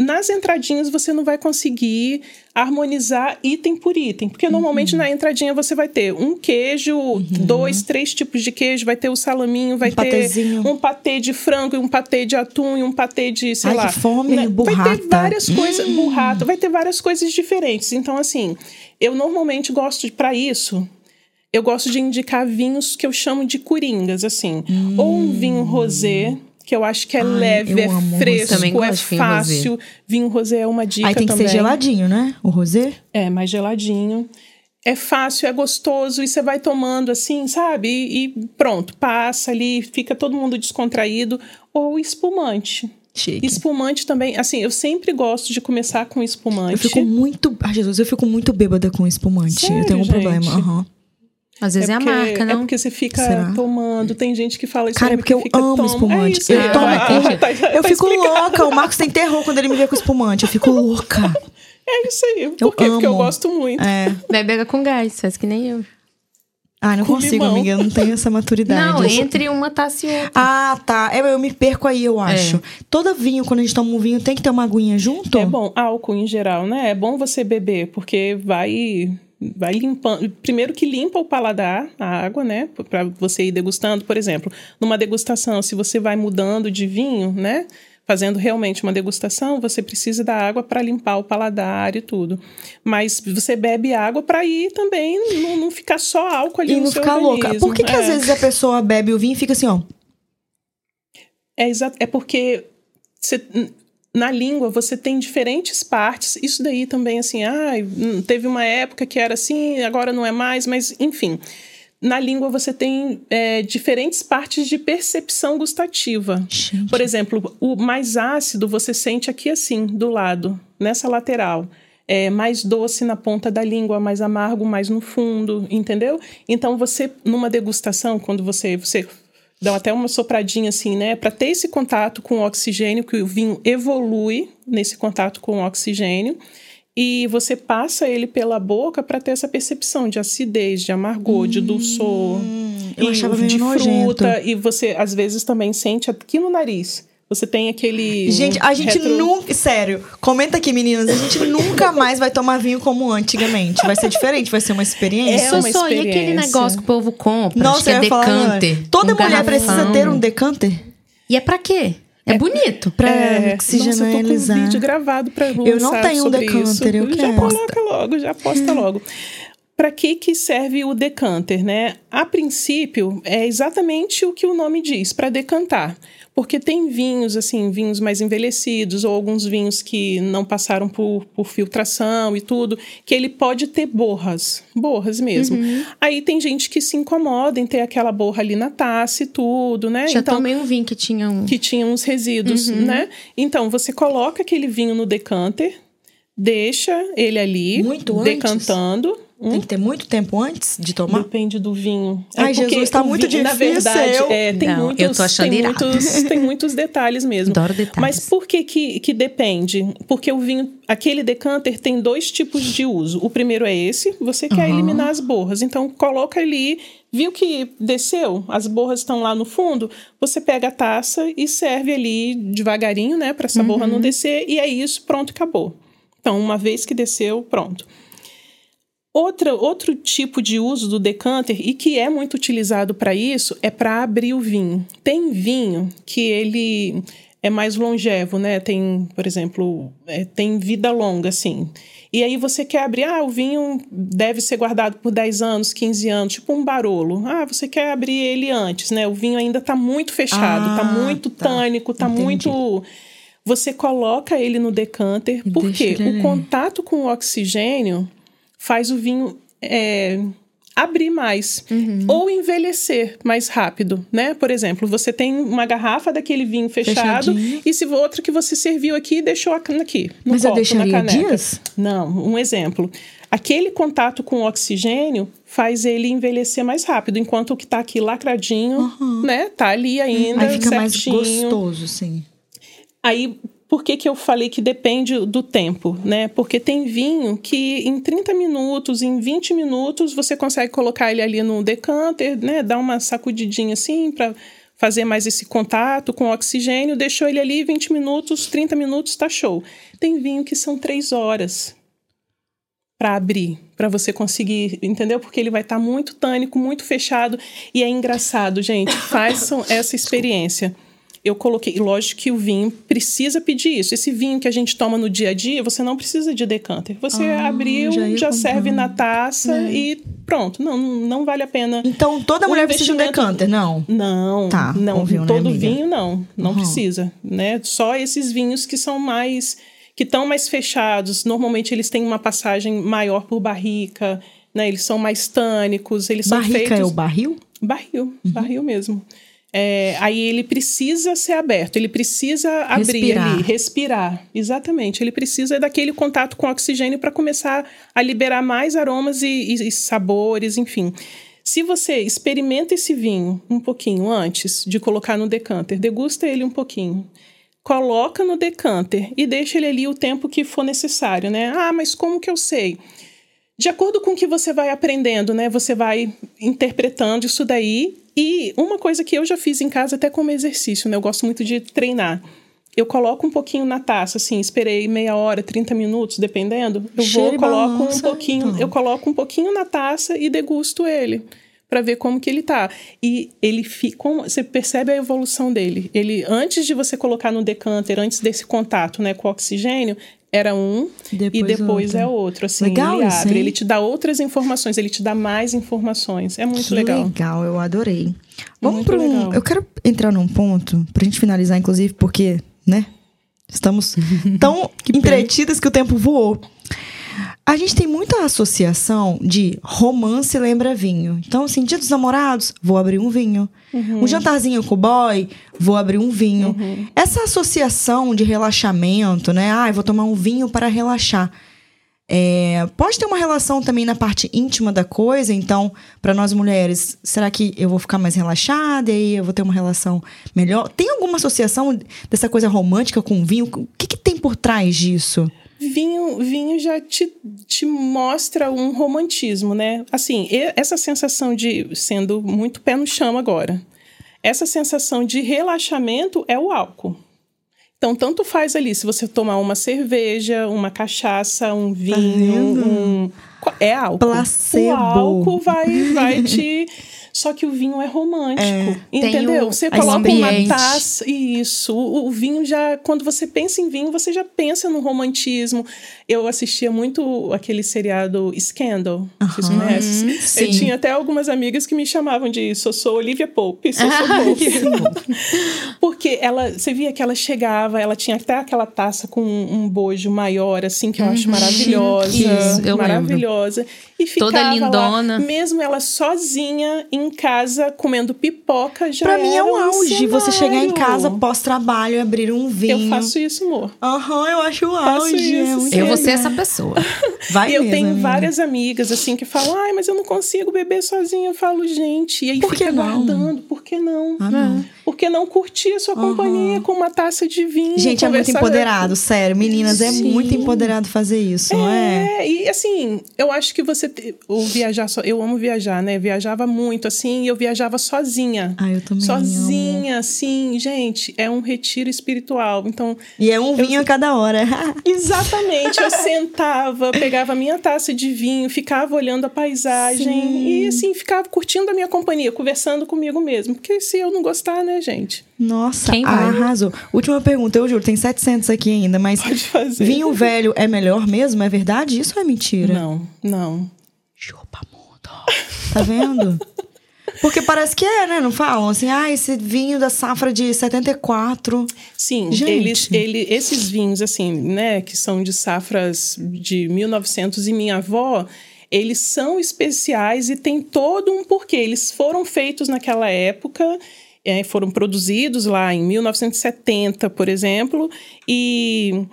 nas entradinhas você não vai conseguir harmonizar item por item, porque normalmente na entradinha você vai ter um queijo, dois, três tipos de queijo, vai ter o salaminho, vai Um ter patezinho. um patê de frango, e um patê de atum e um patê de, sei Ai, lá. que fome, né? Vai burrata. ter várias coisas, burrata, vai ter várias coisas diferentes. Então assim, eu normalmente gosto para isso eu gosto de indicar vinhos que eu chamo de coringas, assim. Ou um vinho rosé, que eu acho que é Ai, leve, eu é fresco, é fácil. Vinho rosé é uma dica Aí tem que também. ser geladinho, né? O rosé? É, mais geladinho. É fácil, é gostoso e você vai tomando assim, sabe? E, e pronto, passa ali, fica todo mundo descontraído. Ou espumante. Chique. Espumante também, assim, eu sempre gosto de começar com espumante. Eu fico muito. Ai, Jesus, eu fico muito bêbada com espumante. eu Sério, tenho um gente? problema. aham. Às vezes é, porque, a marca, É não? porque você fica Será? tomando. Tem gente que fala isso. Cara, é porque eu fica, amo toma. espumante. É isso eu aí, tomo. tá- tá- eu tá fico explicado. louca. O Marcos tem terror quando ele me vê com espumante. Eu fico louca. [LAUGHS] É isso aí. Por Eu quê? Porque eu gosto muito. É. Bebe com gás, faz que nem eu. Ai, não Com consigo, limão. amiga. Eu não tenho essa maturidade. Não, entre uma taça e outra. Ah, tá. Eu, eu me perco aí, eu acho. Toda vinho, quando a gente toma um vinho, tem que ter uma aguinha junto? É bom, álcool em geral, né? É bom você beber, porque vai vai limpando. Primeiro que limpa o paladar, a água, né? Para você ir degustando, por exemplo, numa degustação, se você vai mudando de vinho, né? Fazendo realmente uma degustação, você precisa da água para limpar o paladar e tudo. Mas você bebe água para ir também não, não ficar só álcool ali E no não seu ficar louca. Por que, que às É. vezes a pessoa bebe o vinho e fica assim, ó? É, é porque você- na língua você tem diferentes partes. Isso daí também, assim, ah, teve uma época que era assim, agora não é mais, mas enfim. Na língua você tem é, diferentes partes de percepção gustativa. Gente. Por exemplo, o mais ácido você sente aqui assim, do lado, nessa lateral. É mais doce na ponta da língua, mais amargo mais no fundo, entendeu? Então você, numa degustação, quando você, você dá até uma sopradinha assim, né? Para ter esse contato com o oxigênio, que o vinho evolui nesse contato com o oxigênio. E você passa ele pela boca para ter essa percepção de acidez, de amargor, de dulçor. eu e achava de nojento. fruta. E você, às vezes, também sente aqui no nariz. Você tem aquele. Gente, a gente retro- nunca. Sério, comenta aqui, meninas. A gente nunca mais vai tomar vinho como antigamente. Vai ser diferente, vai ser uma experiência. É Só uma só, e aquele negócio que o povo compra? Nossa, é ia falar decanter. Toda um mulher garrafão. precisa ter um decanter E é pra quê? É, bonito. pra É, Nossa, eu tô com um vídeo gravado pra Eu não tenho um decanter, isso. eu já quero. coloca logo, já posta logo. Para que que serve o decanter, né? A princípio, é exatamente o que o nome diz, para decantar. Porque tem vinhos, assim, vinhos mais envelhecidos, ou alguns vinhos que não passaram por, por filtração e tudo, que ele pode ter borras, borras mesmo. Uhum. Aí tem gente que se incomoda em ter aquela borra ali na taça e tudo, né? Já tomei um vinho que tinha um. que tinha uns resíduos, Uhum. né? Então você coloca aquele vinho no decanter, deixa ele ali, Muito antes? Hum? Tem que ter muito tempo antes de tomar? Depende do vinho. Ai, porque Jesus, tá muito vinho, Na difícil. verdade, é, tem, Não, muitos, eu tô achando tem, irado. muitos, tem [LAUGHS] muitos detalhes mesmo. Adoro detalhes. Mas por que, que que depende? Porque o vinho, aquele decanter tem dois tipos de uso. O primeiro é esse, você quer Aham. eliminar as borras. Então coloca ali, viu que desceu, as borras estão lá no fundo, você pega a taça e serve ali devagarinho, né, para essa borra Uhum. não descer e é isso, pronto, acabou. Então, uma vez que desceu, pronto. Outra, outro tipo de uso do decanter, e que é muito utilizado para isso, é para abrir o vinho. Tem vinho que ele é mais longevo, né? Tem, por exemplo, é, tem vida longa, assim. E aí você quer abrir, ah, o vinho deve ser guardado por 10 anos, 15 anos, tipo um barolo. Ah, você quer abrir ele antes, né? O vinho ainda está muito fechado, está Ah, muito tá. tânico, está muito... Você coloca ele no decanter, porque o contato com o oxigênio faz o vinho é, abrir mais ou envelhecer mais rápido, né? Por exemplo, você tem uma garrafa daquele vinho fechado Fechadinho. e se outra que você serviu aqui e deixou aqui no Mas eu copo, deixaria na caneca. dias? Não, um exemplo. Aquele contato com o oxigênio faz ele envelhecer mais rápido, enquanto o que tá aqui lacradinho, né, tá ali ainda Aí fica mais certinho. gostoso, sim. Aí, por que, que eu falei que depende do tempo, né? Porque tem vinho que em 30 minutos, em 20 minutos, você consegue colocar ele ali no decanter, né? Dar uma sacudidinha assim para fazer mais esse contato com o oxigênio. Deixou ele ali 20 minutos, 30 minutos, tá show. Tem vinho que são 3 horas para abrir, para você conseguir, entendeu? Porque ele vai estar muito tânico, muito fechado e é engraçado, gente. Façam [COUGHS] essa experiência. Eu coloquei, lógico que o vinho precisa pedir isso. Esse vinho que a gente toma no dia a dia, você não precisa de decanter. Você Ah, abriu, já já, serve na taça É. e pronto. Não, não vale a pena. Então toda mulher precisa de um decanter, não? Não, Tá, não, vinho, né, todo amiga? vinho não, não Uhum. precisa, né? Só esses vinhos que são mais que estão mais fechados, normalmente eles têm uma passagem maior por barrica, né? Eles são mais tânicos, eles são Barrica feitos é o barril? barril, barril mesmo. É, aí ele precisa ser aberto, ele precisa abrir Respirar. ali, respirar. Exatamente. Ele precisa daquele contato com oxigênio para começar a liberar mais aromas e, e- e sabores, enfim. Se você experimenta esse vinho um pouquinho antes de colocar no decanter, degusta ele um pouquinho. Coloca no decanter e deixa ele ali o tempo que for necessário, né? Ah, mas como que eu sei? De acordo com o que você vai aprendendo, né? Você vai interpretando isso daí. E uma coisa que eu já fiz em casa até como exercício, né? Eu gosto muito de treinar. Eu coloco um pouquinho na taça, assim, esperei meia hora, 30 minutos, dependendo. Eu Cheiro vou, coloco um balança, pouquinho, então. eu coloco um pouquinho na taça e degusto ele para ver como que ele tá. E ele fica, você percebe a evolução dele. Ele antes de você colocar no decanter, antes desse contato, né, com o oxigênio, era um Depois e depois outro. é outro, assim, Legal ele isso, abre, hein? ele te dá outras informações, ele te dá mais informações. É muito Que legal. legal, eu adorei. Vamos para um. Eu quero entrar num ponto, pra gente finalizar, inclusive, porque, né? Estamos [LAUGHS] tão entretidas que o tempo voou. A gente tem muita associação de romance lembra vinho. Então, assim, dia dos namorados, vou abrir um vinho. Um jantarzinho com o boy, vou abrir um vinho. Essa associação de relaxamento, né? Ah, eu vou tomar um vinho para relaxar. É, pode ter uma relação também na parte íntima da coisa, então, para nós mulheres, será que eu vou ficar mais relaxada e aí eu vou ter uma relação melhor? Tem alguma associação dessa coisa romântica com vinho? O que, que tem por trás disso? Vinho, vinho já te, te mostra um romantismo, né? Assim, essa sensação de sendo muito pé no chão agora. Essa sensação de relaxamento é o álcool. Então, tanto faz ali se você tomar uma cerveja, uma cachaça, um vinho, vendo? um. É álcool. Placebo. O álcool vai, vai te. [LAUGHS] Só que o vinho é romântico. Tem Entendeu? Você coloca uma taça. Isso. O, o vinho já. Quando você pensa em vinho, você já pensa no romantismo. Eu assistia muito aquele seriado Scandal. Vocês Aham. conhecem? Uhum, sim. Eu tinha até algumas amigas que me chamavam de sou, sou Olivia Pope, sou, sou Pope. [LAUGHS] Porque ela, você via que ela chegava, ela tinha até aquela taça com um, um bojo maior, assim, que eu acho maravilhosa. Isso, eu lembro. maravilhosa. E ficava Toda lá, lindona. mesmo ela sozinha em casa comendo pipoca, já Pra mim é um auge você chegar em cenário. casa pós-trabalho e abrir um vinho. Eu faço isso, amor. Aham, eu acho o auge. é isso, Eu vou Sim. ser essa pessoa. Vai e eu mesmo, tenho amiga. várias amigas, assim, que falam, ai, mas eu não consigo beber sozinha. Eu falo, gente, e aí Por que fica não? guardando. Por que não? Ah, não. Por que não curtir a sua companhia com uma taça de vinho? Gente, é muito empoderado, sério. Meninas, é Sim. muito empoderado fazer isso, não é? É, e assim, eu acho que você. te- O viajar só. Eu amo viajar, né? Viajava muito, assim, e eu viajava sozinha. Ah, eu também. Sozinha, assim, gente, é um retiro espiritual. Então, amo. E é um vinho a cada hora. [LAUGHS] exatamente, eu sentava, pegava a minha taça de vinho, ficava olhando a paisagem Sim. e, assim, ficava curtindo a minha companhia, conversando comigo mesmo. Porque se eu não gostar, né, gente? Nossa, Quem vai? arrasou. Última pergunta, eu juro, tem 700 aqui ainda, mas Pode fazer. vinho velho é melhor mesmo? É verdade? Isso ou é mentira? Não, não. Chupa mundo. Tá vendo? Porque parece que é, né? Não falam assim, ah, esse vinho da safra de 74. Sim, Gente. eles, ele, esses vinhos, assim, né, que são de safras de 1900 e minha avó, eles são especiais e tem todo um porquê. Eles foram feitos naquela época, é, foram produzidos lá em 1970, por exemplo, e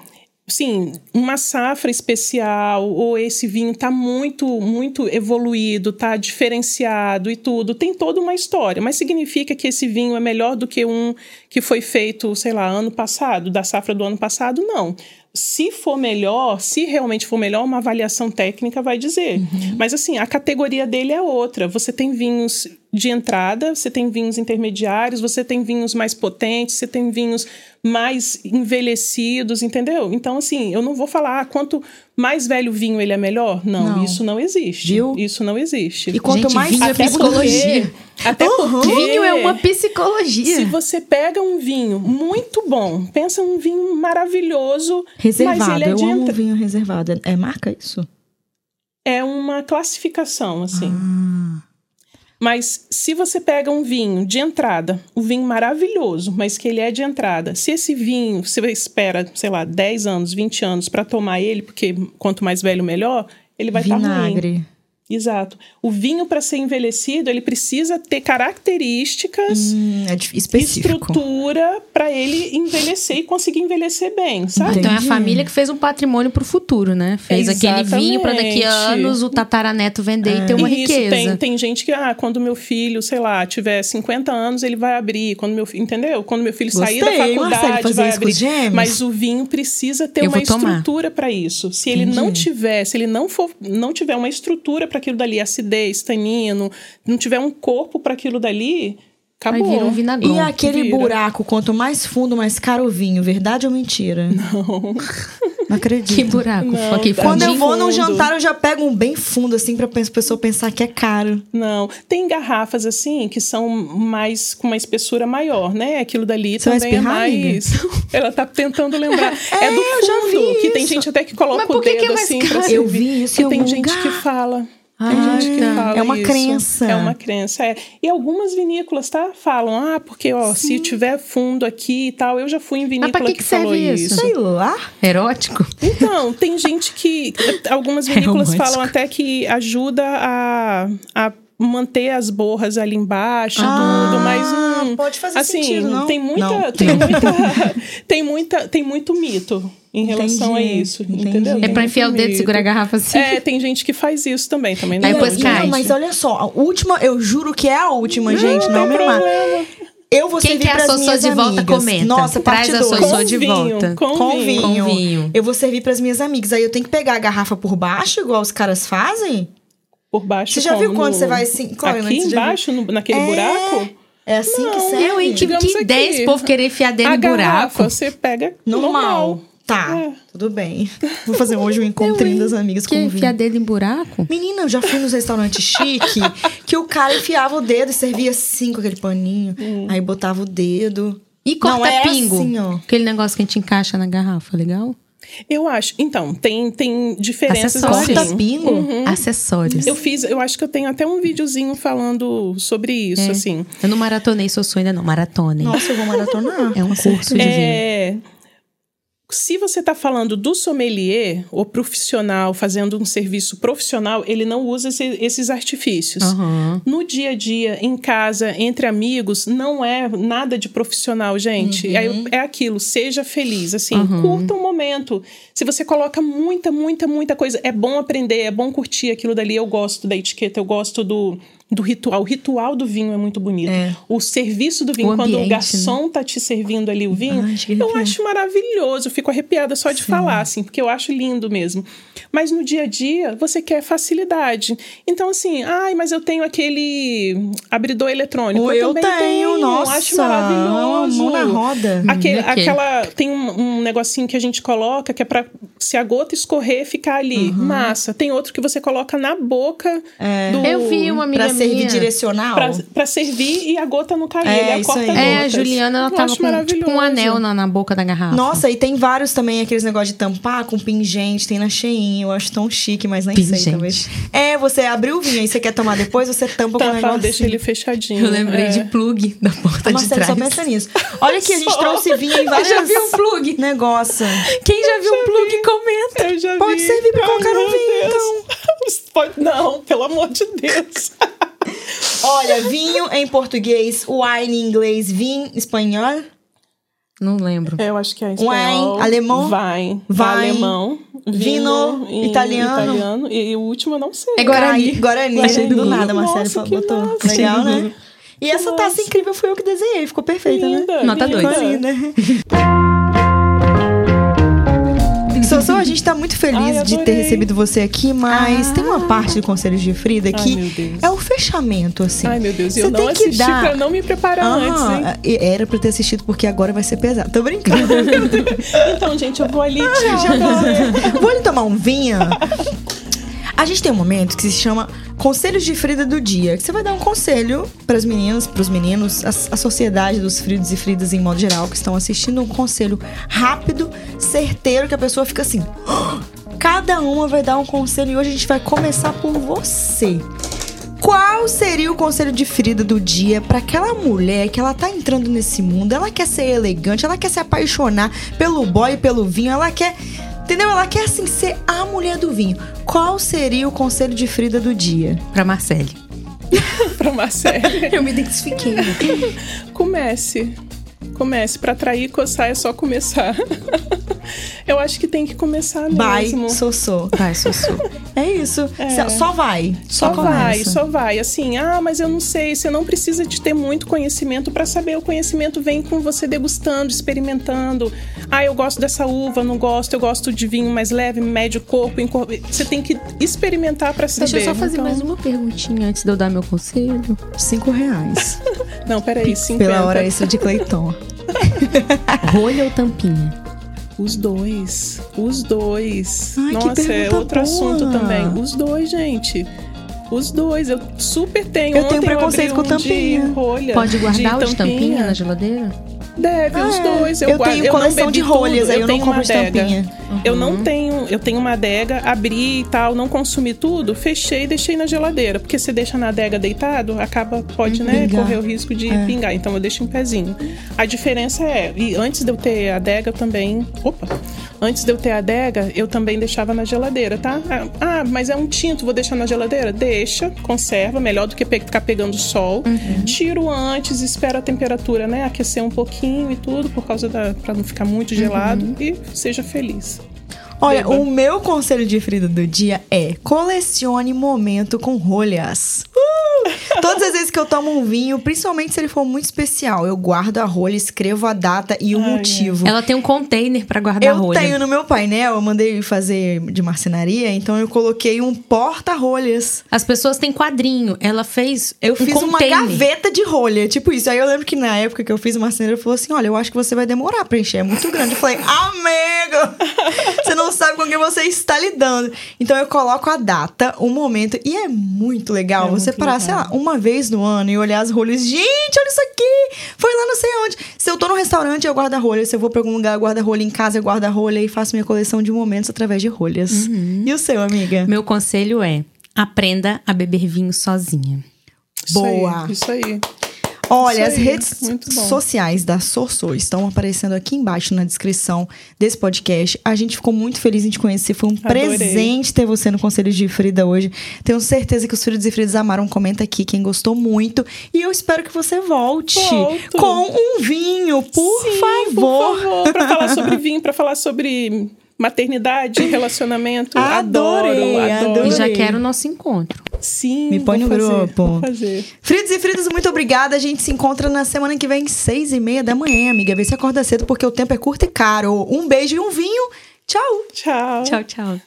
sim, uma safra especial ou esse vinho está muito muito evoluído, está diferenciado e tudo, tem toda uma história, mas significa que esse vinho é melhor do que um que foi feito, sei lá, ano passado, da safra do ano passado? Não. Se for melhor, se realmente for melhor, uma avaliação técnica vai dizer. Uhum. Mas assim, a categoria dele é outra. Você tem vinhos de entrada, você tem vinhos intermediários, você tem vinhos mais potentes, você tem vinhos mais envelhecidos, entendeu? Então, assim, eu não vou falar ah, quanto mais velho o vinho ele é melhor. Não, não. isso não existe. Viu? Isso não existe. E quanto Gente, mais vinho é psicologia. Porque, até uhum. porque vinho é uma psicologia. Se você pega um vinho muito bom, pensa um vinho maravilhoso, reservado. Mas ele é eu de amo vinho reservado. É marca isso? É uma classificação, assim. Ah. Mas se você pega um vinho de entrada, um vinho maravilhoso, mas que ele é de entrada, se esse vinho você espera, sei lá, 10 anos, 20 anos para tomar ele, porque quanto mais velho melhor, ele vai estar tá ruim. Exato. O vinho, para ser envelhecido, ele precisa ter características, hum, é estrutura para ele envelhecer e conseguir envelhecer bem, sabe? Então é a família que fez um patrimônio para o futuro, né? Fez Exatamente. aquele vinho para daqui a anos o tataraneto vender é. e ter uma Isso, riqueza. Tem, tem gente que, ah, quando meu filho, sei lá, tiver 50 anos, ele vai abrir. Quando meu entendeu? Quando meu filho Gostei, sair da faculdade, vai abrir. Mas o vinho precisa ter Eu uma estrutura para isso. Se ele Entendi. não tiver, se ele não for, não tiver uma estrutura para aquilo dali, acidez, tanino, não tiver um corpo para aquilo dali, acabou. Aí vira um vinagrão. E aquele vira. buraco, quanto mais fundo, mais caro o vinho, verdade ou mentira? [LAUGHS] Não. Não acredito. Que buraco? Não, okay, Quando eu vou num jantar, eu já pego um bem fundo, assim, pra pessoa pensar que é caro. Não. Tem garrafas, assim, que são mais com uma espessura maior, né? Aquilo dali Você também espirrar, é mais. [LAUGHS] Ela tá tentando lembrar. [LAUGHS] é, é do fundo, que tem gente até que coloca o dedo que é assim caro? pra servir. Eu vi isso. Tem gente lugar. que fala. Ah, Tem gente que fala é uma isso. crença. É uma crença, é. E algumas vinícolas, tá? Falam, ah, porque, ó, Sim. se tiver fundo aqui e tal, eu já fui em vinícola Mas pra que, que, que falou serve isso. Sei lá. Erótico? Então, tem gente que. [LAUGHS] Algumas É vinícolas romântico. falam até que ajuda a. a manter as borras ali embaixo, Ah, tudo, mas hum, pode fazer assim, sentido, não? tem muita, Não. tem muita, [LAUGHS] tem muita, tem muito mito em relação a Entendi, isso, entendi. entendeu? É É muito enfiar o dedo e segurar a garrafa assim? É, tem gente que faz isso também, também não Aí é depois cai. Não, mas olha só, a última, eu juro que é a última, gente, não, me mata. problema. Eu vou Quem servir quer a Sossô minhas de volta, amigas. comenta. Nossa, Traz parte a. Sossô Com de vinho, volta. com Com vinho. vinho. Com vinho. Eu vou servir pras minhas amigas. Aí eu tenho que pegar a garrafa por baixo, igual os caras fazem? Por baixo Você já viu quando No- você vai assim? Mas Aqui embaixo, no- naquele É. buraco? É assim que Não, serve? Eu, hein? Que, que ideia esse povo querer enfiar dedo A em buraco. garrafa você pega Normal. normal. Tá, É. tudo bem. Vou fazer hoje um [LAUGHS] encontrinho das amigas Que com enfiar vinho. dedo em buraco? Menina, eu já fui nos restaurantes chique [LAUGHS] que o cara enfiava o dedo e servia assim com aquele paninho. Aí botava o dedo. E Não, corta é pingo. assim, ó. Aquele negócio que a gente encaixa na garrafa, legal? Eu acho. Então, tem, tem diferenças Acessórios. assim. Corta pingo? Uhum. Acessórios. Eu fiz, eu acho que eu tenho até um videozinho falando sobre isso, É. assim. Eu não maratonei Sossô ainda não, maratonei. Nossa, eu vou maratonar. É um curso de vinho. É, se você está falando do sommelier, ou profissional, fazendo um serviço profissional, ele não usa esse- esses artifícios. Aham. No dia a dia, em casa, entre amigos, não é nada de profissional, gente. É, é aquilo, seja feliz, assim, Uhum. curta um momento. Se você coloca muita, muita, muita coisa, é bom aprender, é bom curtir aquilo dali. Eu gosto da etiqueta, eu gosto do, do ritual. O ritual do vinho é muito bonito. É. O serviço do vinho, O quando ambiente, o garçom tá te servindo ali o vinho, que eu acho maravilhoso. Eu fico arrepiada só de falar, assim, porque eu acho lindo mesmo. Mas no dia a dia, você quer facilidade. Então, assim, ai, mas eu tenho aquele abridor eletrônico. Ou eu, eu também tenho, nossa. Acho maravilhoso. Mão na roda. Aquele, Hum. Aquela. Tem um, um negocinho que a gente coloca que é pra se a gota escorrer, ficar ali. Uhum. Massa. Tem outro que você coloca na boca do. Eu vi uma amiga Pra servir minha. direcional. Pra, pra servir e a gota não cair. É, ele aí. É, a. Juliana, ela Eu tava com tipo um anel na, na boca da garrafa. Nossa, e tem vários também, aqueles negócios de tampar com pingente, tem na Shein. Eu acho tão chique, mas nem sei, Pingente. talvez. É, você abriu o vinho e você quer tomar depois, você tampa com o negócio. deixa ele fechadinho. Eu lembrei é. de plug da porta A de trás. só pensa nisso. Olha aqui, a gente trouxe vinho em vários [LAUGHS] Já viu um plug? negócio. Quem já viu um plug, comenta. Eu já Pode vi. servir pra Ai, colocar no vinho, Deus. então. [LAUGHS] Pode- Não, pelo amor de Deus. [LAUGHS] Olha, vinho em português, wine em inglês, vinho em espanhol. Não lembro. Eu acho que é espanhol. Wine, alemão? Wine. Wine. Alemão. Vino, em italiano. italiano. E o último eu não sei. É Guarani. Guarani, Guarani. do nada, Nossa, Marcelo que botou. massa. Legal, né? [LAUGHS] E Que essa taça massa. incrível foi eu que desenhei, ficou perfeita, né? Linda, Nota linda. dois. Sossô, a gente tá muito feliz Ai, de ter recebido você aqui, mas Ah. tem uma parte do Conselhos de Frida Ai, que Deus. é o fechamento, assim. Ai, meu Deus. Você Eu não tem que assisti dar- pra não me preparar antes, hein? Ah, era pra ter assistido porque agora vai ser pesado. Tô brincando. [LAUGHS] Então, gente, eu vou ali. Tchau. Vou ali tomar um vinho. A gente tem um momento que se chama Conselhos de Frida do Dia, que você vai dar um conselho para as meninas, para os meninos, a, a sociedade dos fridos e fridas em modo geral que estão assistindo, um conselho rápido, certeiro, que a pessoa fica assim. Cada uma vai dar um conselho e hoje a gente vai começar por você. Qual seria o conselho de Frida do dia para aquela mulher que ela tá entrando nesse mundo? Ela quer ser elegante, ela quer se apaixonar pelo boy pelo vinho, ela quer. Entendeu? Ela quer assim ser a mulher do vinho. Qual seria o conselho de Frida do dia? Pra Marcele. [LAUGHS] pra Marcele. [LAUGHS] Eu me identifiquei. Comece. Comece. Pra atrair e coçar é só começar. [LAUGHS] eu acho que tem que começar Vai, mesmo. Sossô. Vai, Sussu. É isso. É. Só vai. Só, Só vai, só vai. Assim, ah, mas eu não sei. Você não precisa de ter muito conhecimento para saber. O conhecimento vem com você degustando, experimentando. Ah, eu gosto dessa uva, não gosto. Eu gosto de vinho mais leve, médio corpo. Você tem que experimentar para saber. Deixa eu só fazer Então- mais uma perguntinha antes de eu dar meu conselho. Cinco reais. [LAUGHS] Não, peraí, 50. Pela hora extra de Cleiton. [LAUGHS] Rolha ou tampinha? Os dois. Os dois. Ai, que Nossa, é outro boa. assunto também. Os dois, gente. Os dois. Eu super tenho. Eu tenho Ontem preconceito abri com um de tampinha. rolha, Pode de guardar os tampinha. tampinhas na geladeira? Deve, os Ah, é. dois. Eu, Eu guardo- tenho não coleção de rolhas, aí eu não tenho compro estampinha. Eu não tenho, eu tenho uma adega, abri e tal, não consumi tudo, fechei e deixei na geladeira, porque se deixa na adega deitado, acaba pode, né, Pingar. correr o risco de É. pingar. Então eu deixo em pezinho. A diferença é, e antes de eu ter a adega, eu também, opa, antes de eu ter a adega, eu também deixava na geladeira, tá? Ah, Ah, mas é um tinto, vou deixar na geladeira? Deixa, conserva, melhor do que ficar pegando sol. Uhum. Tiro antes, espero a temperatura, né, aquecer um pouquinho e tudo, por causa da para não ficar muito gelado Uhum. e seja feliz. Olha, Beba. o meu conselho de Frida do dia é colecione momento com rolhas. Uh! [LAUGHS] Todas as vezes que eu tomo um vinho, principalmente se ele for muito especial, eu guardo a rolha, escrevo a data e o Ai, motivo. Ela tem um container pra guardar Eu rolha. tenho no meu painel, eu mandei fazer de marcenaria, então eu coloquei um porta-rolhas. As pessoas têm quadrinho. Ela fez Eu um fiz uma container. gaveta de rolha, tipo isso. Aí eu lembro que na época que eu fiz o marcenaria, ele falou assim: Olha, eu acho que você vai demorar pra encher, é muito grande. Eu falei, amigo, [LAUGHS] você não sabe com quem você está lidando. Então eu coloco a data, o momento, e é muito legal É você muito parar, legal. sei lá, uma vez no ano e olhar as rolhas. Gente, olha isso aqui! Foi lá não sei onde. Se eu tô no restaurante, eu guardo a rolha. Se eu vou pra algum lugar, eu guardo a rolha. Em casa, eu guardo a rolha e faço minha coleção de momentos através de rolhas. Uhum. E o seu, amiga? Meu conselho é: aprenda a beber vinho sozinha. Isso Boa. aí, Isso aí. Olha, as redes sociais da Sorsô estão aparecendo aqui embaixo na descrição desse podcast. A gente ficou muito feliz em te conhecer. Foi um Adorei. presente ter você no Conselho de Frida hoje. Tenho certeza que os Fridos e Fridas amaram. Comenta aqui quem gostou muito. E eu espero que você volte Volto. com um vinho, por Sim, favor. Por favor, pra falar sobre [LAUGHS] vinho, pra falar sobre maternidade, relacionamento. Adorei, adoro, adoro. adorei. E já quero o nosso encontro. Sim, Me põe vou no fazer, grupo. Fazer. Fridos e Fridas, muito obrigada. A gente se encontra na semana que vem, seis e meia da manhã, amiga. Vê se acorda cedo, porque o tempo é curto e caro. Um beijo e um vinho. Tchau! Tchau. Tchau, tchau.